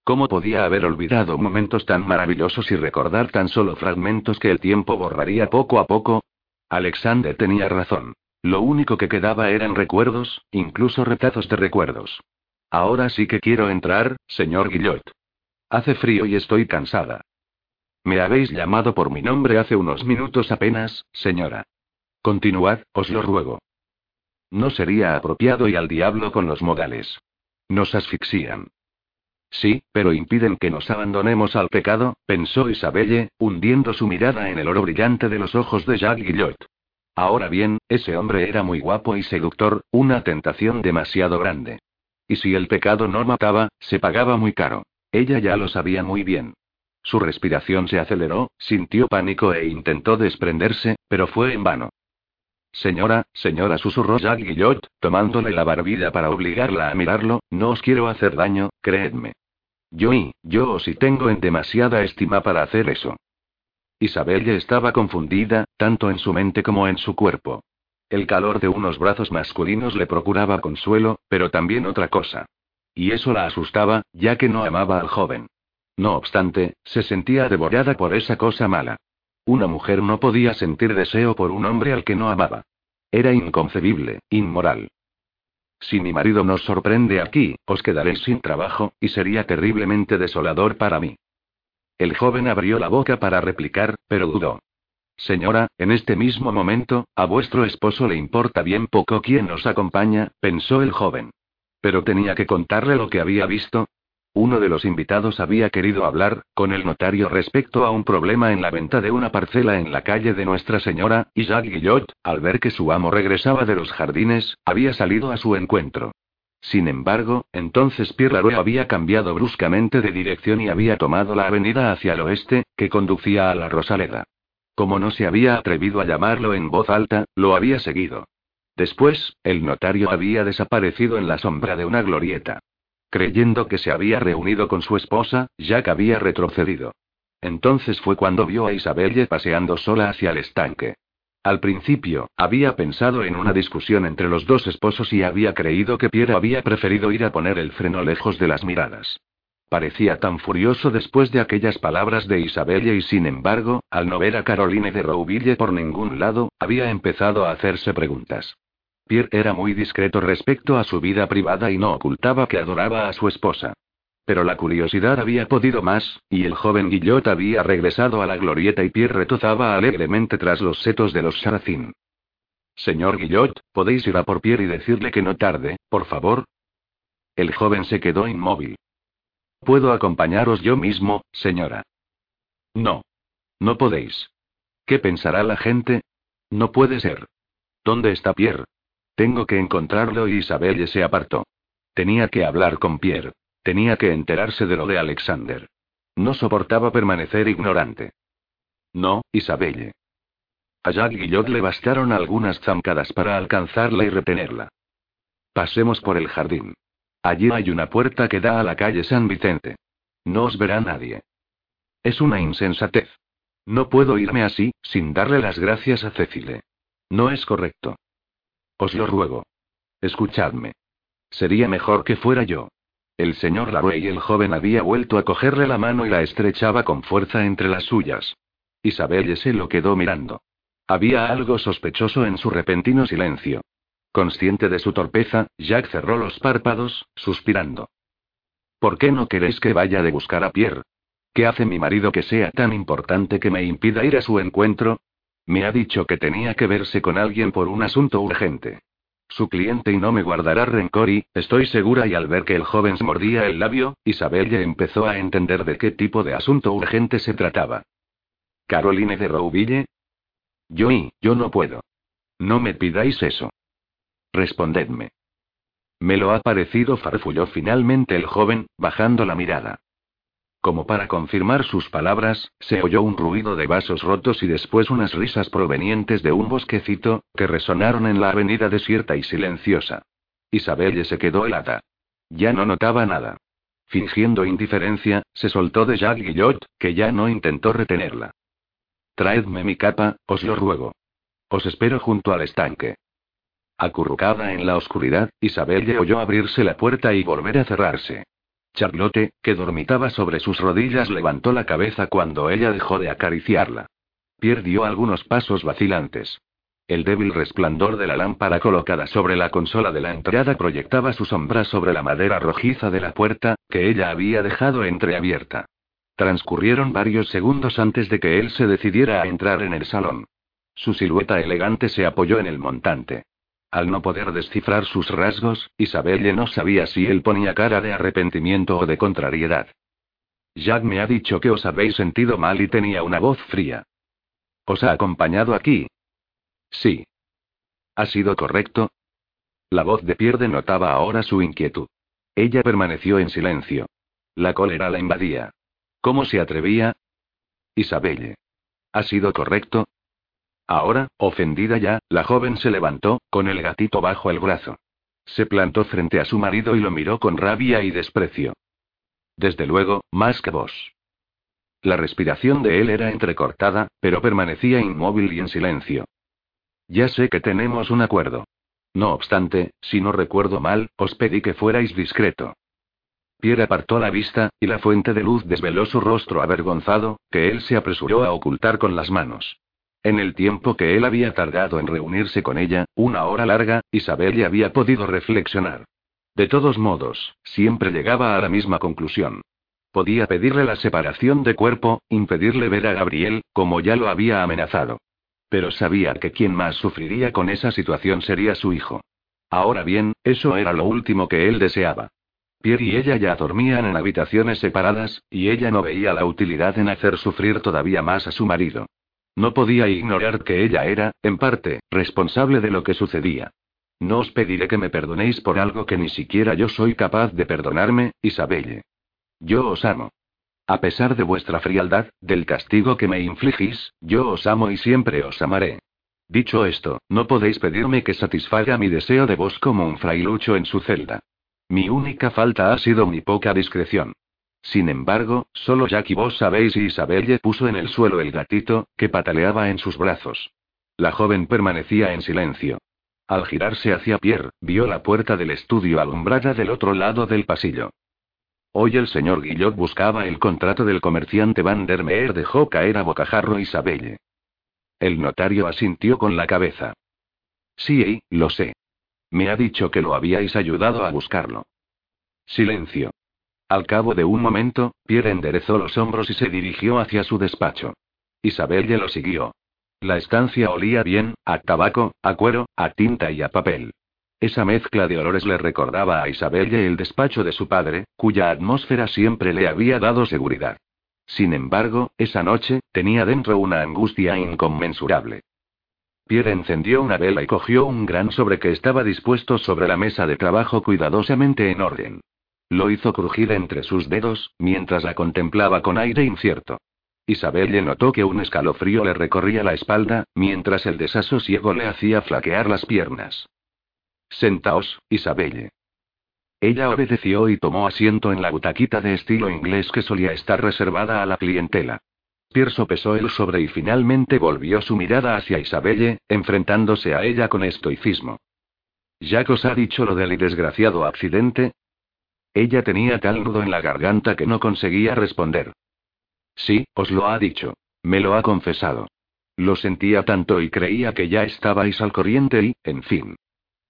¿Cómo podía haber olvidado momentos tan maravillosos y recordar tan solo fragmentos que el tiempo borraría poco a poco? Alexander tenía razón. Lo único que quedaba eran recuerdos, incluso retazos de recuerdos. Ahora sí que quiero entrar, señor Guillot. Hace frío y estoy cansada. Me habéis llamado por mi nombre hace unos minutos apenas, señora. Continuad, os lo ruego. No sería apropiado y al diablo con los modales. Nos asfixian. Sí, pero impiden que nos abandonemos al pecado, pensó Isabelle, hundiendo su mirada en el oro brillante de los ojos de Jacques Guillot. Ahora bien, ese hombre era muy guapo y seductor, una tentación demasiado grande. Y si el pecado no mataba, se pagaba muy caro. Ella ya lo sabía muy bien. Su respiración se aceleró, sintió pánico e intentó desprenderse, pero fue en vano. Señora, señora, susurró Jacques Guillot, tomándole la barbilla para obligarla a mirarlo, no os quiero hacer daño, creedme. Yo y, yo os y tengo en demasiada estima para hacer eso. Isabel ya estaba confundida, tanto en su mente como en su cuerpo. El calor de unos brazos masculinos le procuraba consuelo, pero también otra cosa. Y eso la asustaba, ya que no amaba al joven. No obstante, se sentía devorada por esa cosa mala. Una mujer no podía sentir deseo por un hombre al que no amaba. Era inconcebible, inmoral. Si mi marido nos sorprende aquí, os quedaréis sin trabajo, y sería terriblemente desolador para mí. El joven abrió la boca para replicar, pero dudó. Señora, en este mismo momento, a vuestro esposo le importa bien poco quién nos acompaña, pensó el joven. Pero tenía que contarle lo que había visto. Uno de los invitados había querido hablar con el notario respecto a un problema en la venta de una parcela en la calle de Nuestra Señora, y Jacques Guillot, al ver que su amo regresaba de los jardines, había salido a su encuentro. Sin embargo, entonces Pierre había cambiado bruscamente de dirección y había tomado la avenida hacia el oeste, que conducía a la Rosaleda. Como no se había atrevido a llamarlo en voz alta, lo había seguido. Después, el notario había desaparecido en la sombra de una glorieta. Creyendo que se había reunido con su esposa, Jack había retrocedido. Entonces fue cuando vio a Isabelle paseando sola hacia el estanque. Al principio, había pensado en una discusión entre los dos esposos y había creído que Pierre había preferido ir a poner el freno lejos de las miradas. Parecía tan furioso después de aquellas palabras de Isabelle y sin embargo, al no ver a Caroline de Rouville por ningún lado, había empezado a hacerse preguntas. Pierre era muy discreto respecto a su vida privada y no ocultaba que adoraba a su esposa. Pero la curiosidad había podido más, y el joven Guillot había regresado a la glorieta y Pierre retozaba alegremente tras los setos de los Saracín. Señor Guillot, ¿podéis ir a por Pierre y decirle que no tarde, por favor? El joven se quedó inmóvil. Puedo acompañaros yo mismo, señora. No. No podéis. ¿Qué pensará la gente? No puede ser. ¿Dónde está Pierre? Tengo que encontrarlo y Isabelle se apartó. Tenía que hablar con Pierre. Tenía que enterarse de lo de Alexander. No soportaba permanecer ignorante. No, Isabelle. A Jacques Guillot le bastaron algunas zancadas para alcanzarla y retenerla. Pasemos por el jardín. Allí hay una puerta que da a la calle San Vicente. No os verá nadie. Es una insensatez. No puedo irme así, sin darle las gracias a Cecile. No es correcto. Os lo ruego. Escuchadme. Sería mejor que fuera yo. El señor Larue y el joven había vuelto a cogerle la mano y la estrechaba con fuerza entre las suyas. Isabel se lo quedó mirando. Había algo sospechoso en su repentino silencio. Consciente de su torpeza, Jack cerró los párpados, suspirando. ¿Por qué no queréis que vaya de buscar a Pierre? ¿Qué hace mi marido que sea tan importante que me impida ir a su encuentro? Me ha dicho que tenía que verse con alguien por un asunto urgente. Su cliente y no me guardará rencor y, estoy segura y al ver que el joven se mordía el labio, Isabel ya empezó a entender de qué tipo de asunto urgente se trataba. Caroline de Rouville. Yo y, yo no puedo. No me pidáis eso. Respondedme. Me lo ha parecido, farfulló finalmente el joven, bajando la mirada. Como para confirmar sus palabras, se oyó un ruido de vasos rotos y después unas risas provenientes de un bosquecito, que resonaron en la avenida desierta y silenciosa. Isabelle se quedó helada. Ya no notaba nada. Fingiendo indiferencia, se soltó de Jacques Guillot, que ya no intentó retenerla. Traedme mi capa, os lo ruego. Os espero junto al estanque. Acurrucada en la oscuridad, Isabelle oyó abrirse la puerta y volver a cerrarse. Charlotte, que dormitaba sobre sus rodillas, levantó la cabeza cuando ella dejó de acariciarla. Pierdió algunos pasos vacilantes. El débil resplandor de la lámpara colocada sobre la consola de la entrada proyectaba su sombra sobre la madera rojiza de la puerta, que ella había dejado entreabierta. Transcurrieron varios segundos antes de que él se decidiera a entrar en el salón. Su silueta elegante se apoyó en el montante. Al no poder descifrar sus rasgos, Isabelle no sabía si él ponía cara de arrepentimiento o de contrariedad. Jack me ha dicho que os habéis sentido mal y tenía una voz fría. ¿Os ha acompañado aquí? Sí. ¿Ha sido correcto? La voz de Pierre denotaba ahora su inquietud. Ella permaneció en silencio. La cólera la invadía. ¿Cómo se atrevía? Isabelle. ¿Ha sido correcto? Ahora, ofendida ya, la joven se levantó, con el gatito bajo el brazo. Se plantó frente a su marido y lo miró con rabia y desprecio. Desde luego, más que vos. La respiración de él era entrecortada, pero permanecía inmóvil y en silencio. Ya sé que tenemos un acuerdo. No obstante, si no recuerdo mal, os pedí que fuerais discreto. Pierre apartó la vista, y la fuente de luz desveló su rostro avergonzado, que él se apresuró a ocultar con las manos. En el tiempo que él había tardado en reunirse con ella, una hora larga, Isabel ya había podido reflexionar. De todos modos, siempre llegaba a la misma conclusión. Podía pedirle la separación de cuerpo, impedirle ver a Gabriel, como ya lo había amenazado. Pero sabía que quien más sufriría con esa situación sería su hijo. Ahora bien, eso era lo último que él deseaba. Pierre y ella ya dormían en habitaciones separadas, y ella no veía la utilidad en hacer sufrir todavía más a su marido. No podía ignorar que ella era, en parte, responsable de lo que sucedía. No os pediré que me perdonéis por algo que ni siquiera yo soy capaz de perdonarme, Isabelle. Yo os amo. A pesar de vuestra frialdad, del castigo que me infligís, yo os amo y siempre os amaré. Dicho esto, no podéis pedirme que satisfaga mi deseo de vos como un frailucho en su celda. Mi única falta ha sido mi poca discreción. Sin embargo, solo Jack y vos sabéis y Isabelle puso en el suelo el gatito, que pataleaba en sus brazos. La joven permanecía en silencio. Al girarse hacia Pierre, vio la puerta del estudio alumbrada del otro lado del pasillo. Hoy el señor Guillot buscaba el contrato del comerciante Van der Meer dejó caer a bocajarro Isabelle. El notario asintió con la cabeza. Sí, lo sé. Me ha dicho que lo habíais ayudado a buscarlo. Silencio. Al cabo de un momento, Pierre enderezó los hombros y se dirigió hacia su despacho. Isabelle lo siguió. La estancia olía bien, a tabaco, a cuero, a tinta y a papel. Esa mezcla de olores le recordaba a Isabelle el despacho de su padre, cuya atmósfera siempre le había dado seguridad. Sin embargo, esa noche, tenía dentro una angustia inconmensurable. Pierre encendió una vela y cogió un gran sobre que estaba dispuesto sobre la mesa de trabajo cuidadosamente en orden. Lo hizo crujir entre sus dedos, mientras la contemplaba con aire incierto. Isabelle notó que un escalofrío le recorría la espalda, mientras el desasosiego le hacía flaquear las piernas. Sentaos, Isabelle. Ella obedeció y tomó asiento en la butaquita de estilo inglés que solía estar reservada a la clientela. Pierce pesó el sobre y finalmente volvió su mirada hacia Isabelle, enfrentándose a ella con estoicismo. ¿Jack os ha dicho lo del desgraciado accidente? Ella tenía tal nudo en la garganta que no conseguía responder. Sí, os lo ha dicho. Me lo ha confesado. Lo sentía tanto y creía que ya estabais al corriente y, en fin.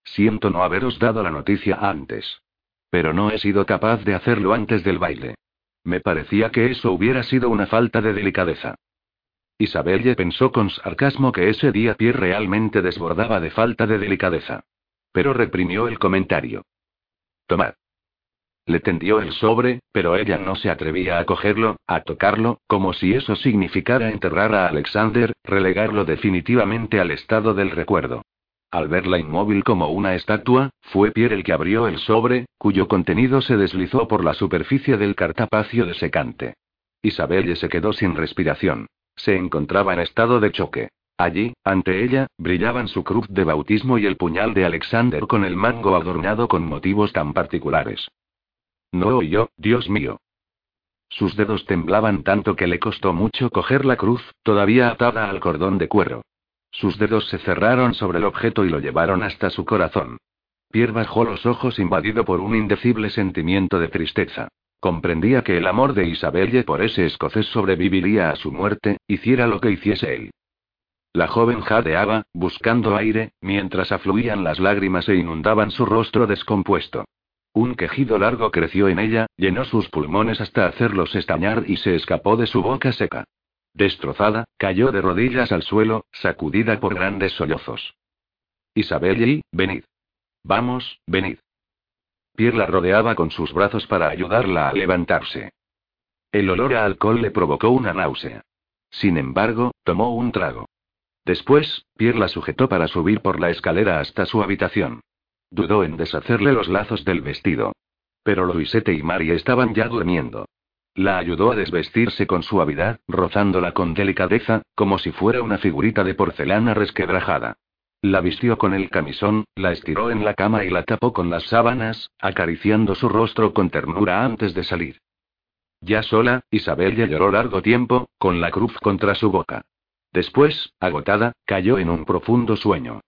Siento no haberos dado la noticia antes. Pero no he sido capaz de hacerlo antes del baile. Me parecía que eso hubiera sido una falta de delicadeza. Isabelle pensó con sarcasmo que ese día Pierre realmente desbordaba de falta de delicadeza. Pero reprimió el comentario. Tomad. Le tendió el sobre, pero ella no se atrevía a cogerlo, a tocarlo, como si eso significara enterrar a Alexander, relegarlo definitivamente al estado del recuerdo. Al verla inmóvil como una estatua, fue Pierre el que abrió el sobre, cuyo contenido se deslizó por la superficie del cartapacio de secante. Isabelle se quedó sin respiración. Se encontraba en estado de choque. Allí, ante ella, brillaban su cruz de bautismo y el puñal de Alexander con el mango adornado con motivos tan particulares. No oyó, Dios mío. Sus dedos temblaban tanto que le costó mucho coger la cruz, todavía atada al cordón de cuero. Sus dedos se cerraron sobre el objeto y lo llevaron hasta su corazón. Pierre bajó los ojos invadido por un indecible sentimiento de tristeza. Comprendía que el amor de Isabelle por ese escocés sobreviviría a su muerte, hiciera lo que hiciese él. La joven jadeaba, buscando aire, mientras afluían las lágrimas e inundaban su rostro descompuesto. Un quejido largo creció en ella, llenó sus pulmones hasta hacerlos estallar y se escapó de su boca seca. Destrozada, cayó de rodillas al suelo, sacudida por grandes sollozos. Isabel y, venid. Vamos, venid. Pierre la rodeaba con sus brazos para ayudarla a levantarse. El olor a alcohol le provocó una náusea. Sin embargo, tomó un trago. Después, Pierre la sujetó para subir por la escalera hasta su habitación. Dudó en deshacerle los lazos del vestido. Pero Luisette y Mari estaban ya durmiendo. La ayudó a desvestirse con suavidad, rozándola con delicadeza, como si fuera una figurita de porcelana resquebrajada. La vistió con el camisón, la estiró en la cama y la tapó con las sábanas, acariciando su rostro con ternura antes de salir. Ya sola, Isabel ya lloró largo tiempo, con la cruz contra su boca. Después, agotada, cayó en un profundo sueño.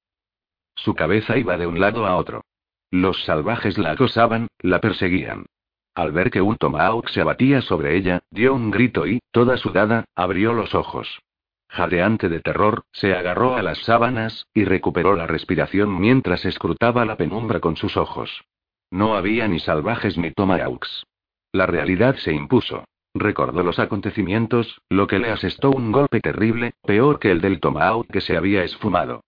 Su cabeza iba de un lado a otro. Los salvajes la acosaban, la perseguían. Al ver que un tomahawk se abatía sobre ella, dio un grito y, toda sudada, abrió los ojos. Jadeante de terror, se agarró a las sábanas, y recuperó la respiración mientras escrutaba la penumbra con sus ojos. No había ni salvajes ni tomahawks. La realidad se impuso. Recordó los acontecimientos, lo que le asestó un golpe terrible, peor que el del tomahawk que se había esfumado.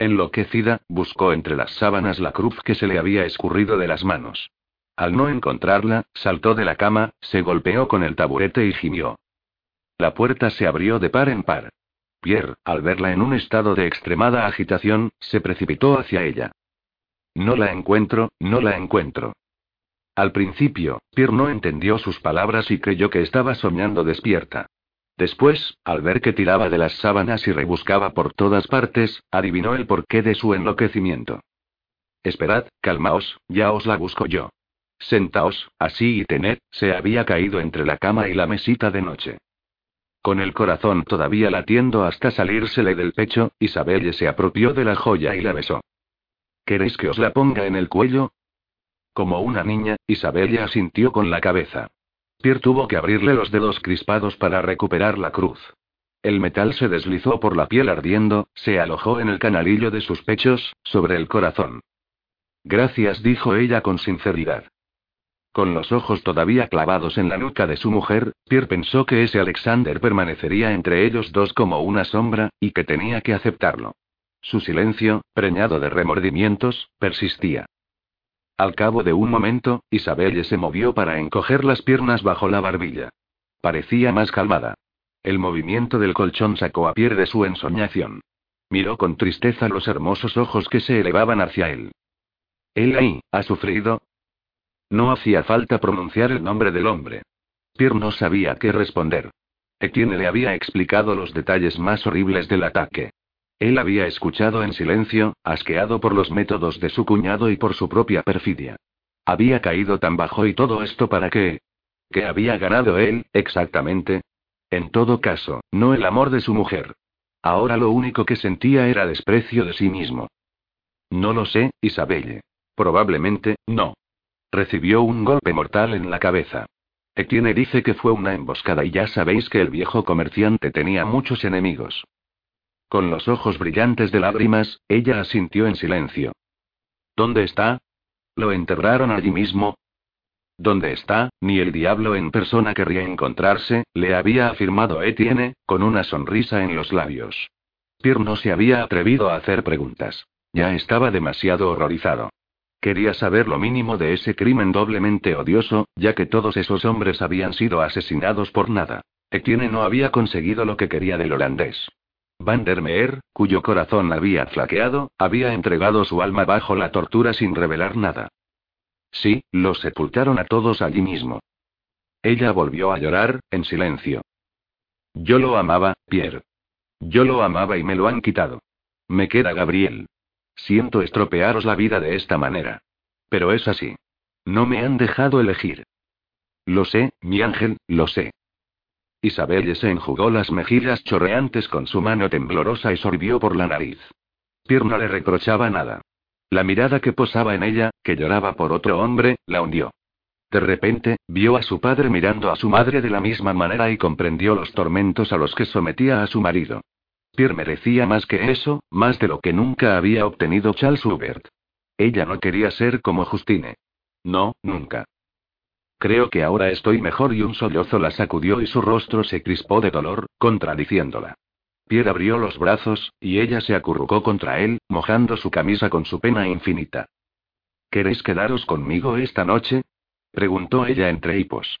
Enloquecida, buscó entre las sábanas la cruz que se le había escurrido de las manos. Al no encontrarla, saltó de la cama, se golpeó con el taburete y gimió. La puerta se abrió de par en par. Pierre, al verla en un estado de extremada agitación, se precipitó hacia ella. No la encuentro, no la encuentro. Al principio, Pierre no entendió sus palabras y creyó que estaba soñando despierta. Después, al ver que tiraba de las sábanas y rebuscaba por todas partes, adivinó el porqué de su enloquecimiento. Esperad, calmaos, ya os la busco yo. Sentaos, así y tened, se había caído entre la cama y la mesita de noche. Con el corazón todavía latiendo hasta salírsele del pecho, Isabelle se apropió de la joya y la besó. ¿Queréis que os la ponga en el cuello? Como una niña, Isabella asintió con la cabeza. Pierre tuvo que abrirle los dedos crispados para recuperar la cruz. El metal se deslizó por la piel ardiendo, se alojó en el canalillo de sus pechos, sobre el corazón. Gracias, dijo ella con sinceridad. Con los ojos todavía clavados en la nuca de su mujer, Pierre pensó que ese Alexander permanecería entre ellos dos como una sombra, y que tenía que aceptarlo. Su silencio, preñado de remordimientos, persistía. Al cabo de un momento, Isabelle se movió para encoger las piernas bajo la barbilla. Parecía más calmada. El movimiento del colchón sacó a Pierre de su ensoñación. Miró con tristeza los hermosos ojos que se elevaban hacia él. Él ahí, ha sufrido. No hacía falta pronunciar el nombre del hombre. Pierre no sabía qué responder. Etienne le había explicado los detalles más horribles del ataque. Él había escuchado en silencio, asqueado por los métodos de su cuñado y por su propia perfidia. Había caído tan bajo y todo esto para qué? ¿Qué había ganado él, exactamente? En todo caso, no el amor de su mujer. Ahora lo único que sentía era desprecio de sí mismo. No lo sé, Isabelle. Probablemente, no. Recibió un golpe mortal en la cabeza. Etienne dice que fue una emboscada y ya sabéis que el viejo comerciante tenía muchos enemigos. Con los ojos brillantes de lágrimas, ella asintió en silencio. ¿Dónde está? ¿Lo enterraron allí mismo? ¿Dónde está? Ni el diablo en persona querría encontrarse, le había afirmado Etienne, con una sonrisa en los labios. Pierre no se había atrevido a hacer preguntas. Ya estaba demasiado horrorizado. Quería saber lo mínimo de ese crimen doblemente odioso, ya que todos esos hombres habían sido asesinados por nada. Etienne no había conseguido lo que quería del holandés. Van der Meer, cuyo corazón había flaqueado, había entregado su alma bajo la tortura sin revelar nada. Sí, los sepultaron a todos allí mismo. Ella volvió a llorar, en silencio. Yo lo amaba, Pierre. Yo lo amaba y me lo han quitado. Me queda Gabriel. Siento estropearos la vida de esta manera. Pero es así. No me han dejado elegir. Lo sé, mi ángel, lo sé. Isabelle se enjugó las mejillas chorreantes con su mano temblorosa y sorbió por la nariz. Pierre no le reprochaba nada. La mirada que posaba en ella, que lloraba por otro hombre, la hundió. De repente, vio a su padre mirando a su madre de la misma manera y comprendió los tormentos a los que sometía a su marido. Pierre merecía más que eso, más de lo que nunca había obtenido Charles Hubert. Ella no quería ser como Justine. No, nunca. Creo que ahora estoy mejor y un sollozo la sacudió y su rostro se crispó de dolor, contradiciéndola. Pierre abrió los brazos, y ella se acurrucó contra él, mojando su camisa con su pena infinita. ¿Queréis quedaros conmigo esta noche? preguntó ella entre hipos.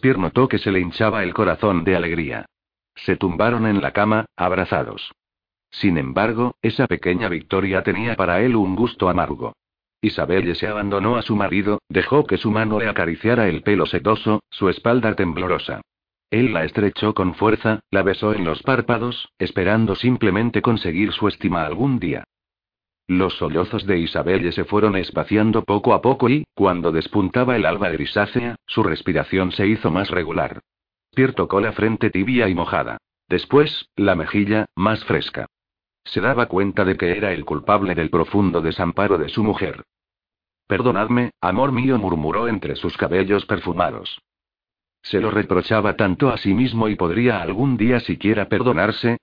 Pierre notó que se le hinchaba el corazón de alegría. Se tumbaron en la cama, abrazados. Sin embargo, esa pequeña victoria tenía para él un gusto amargo. Isabelle se abandonó a su marido, dejó que su mano le acariciara el pelo sedoso, su espalda temblorosa. Él la estrechó con fuerza, la besó en los párpados, esperando simplemente conseguir su estima algún día. Los sollozos de Isabelle se fueron espaciando poco a poco y, cuando despuntaba el alba grisácea, su respiración se hizo más regular. Pierre tocó la frente tibia y mojada. Después, la mejilla, más fresca. Se daba cuenta de que era el culpable del profundo desamparo de su mujer. Perdonadme, amor mío, murmuró entre sus cabellos perfumados. Se lo reprochaba tanto a sí mismo y podría algún día siquiera perdonarse,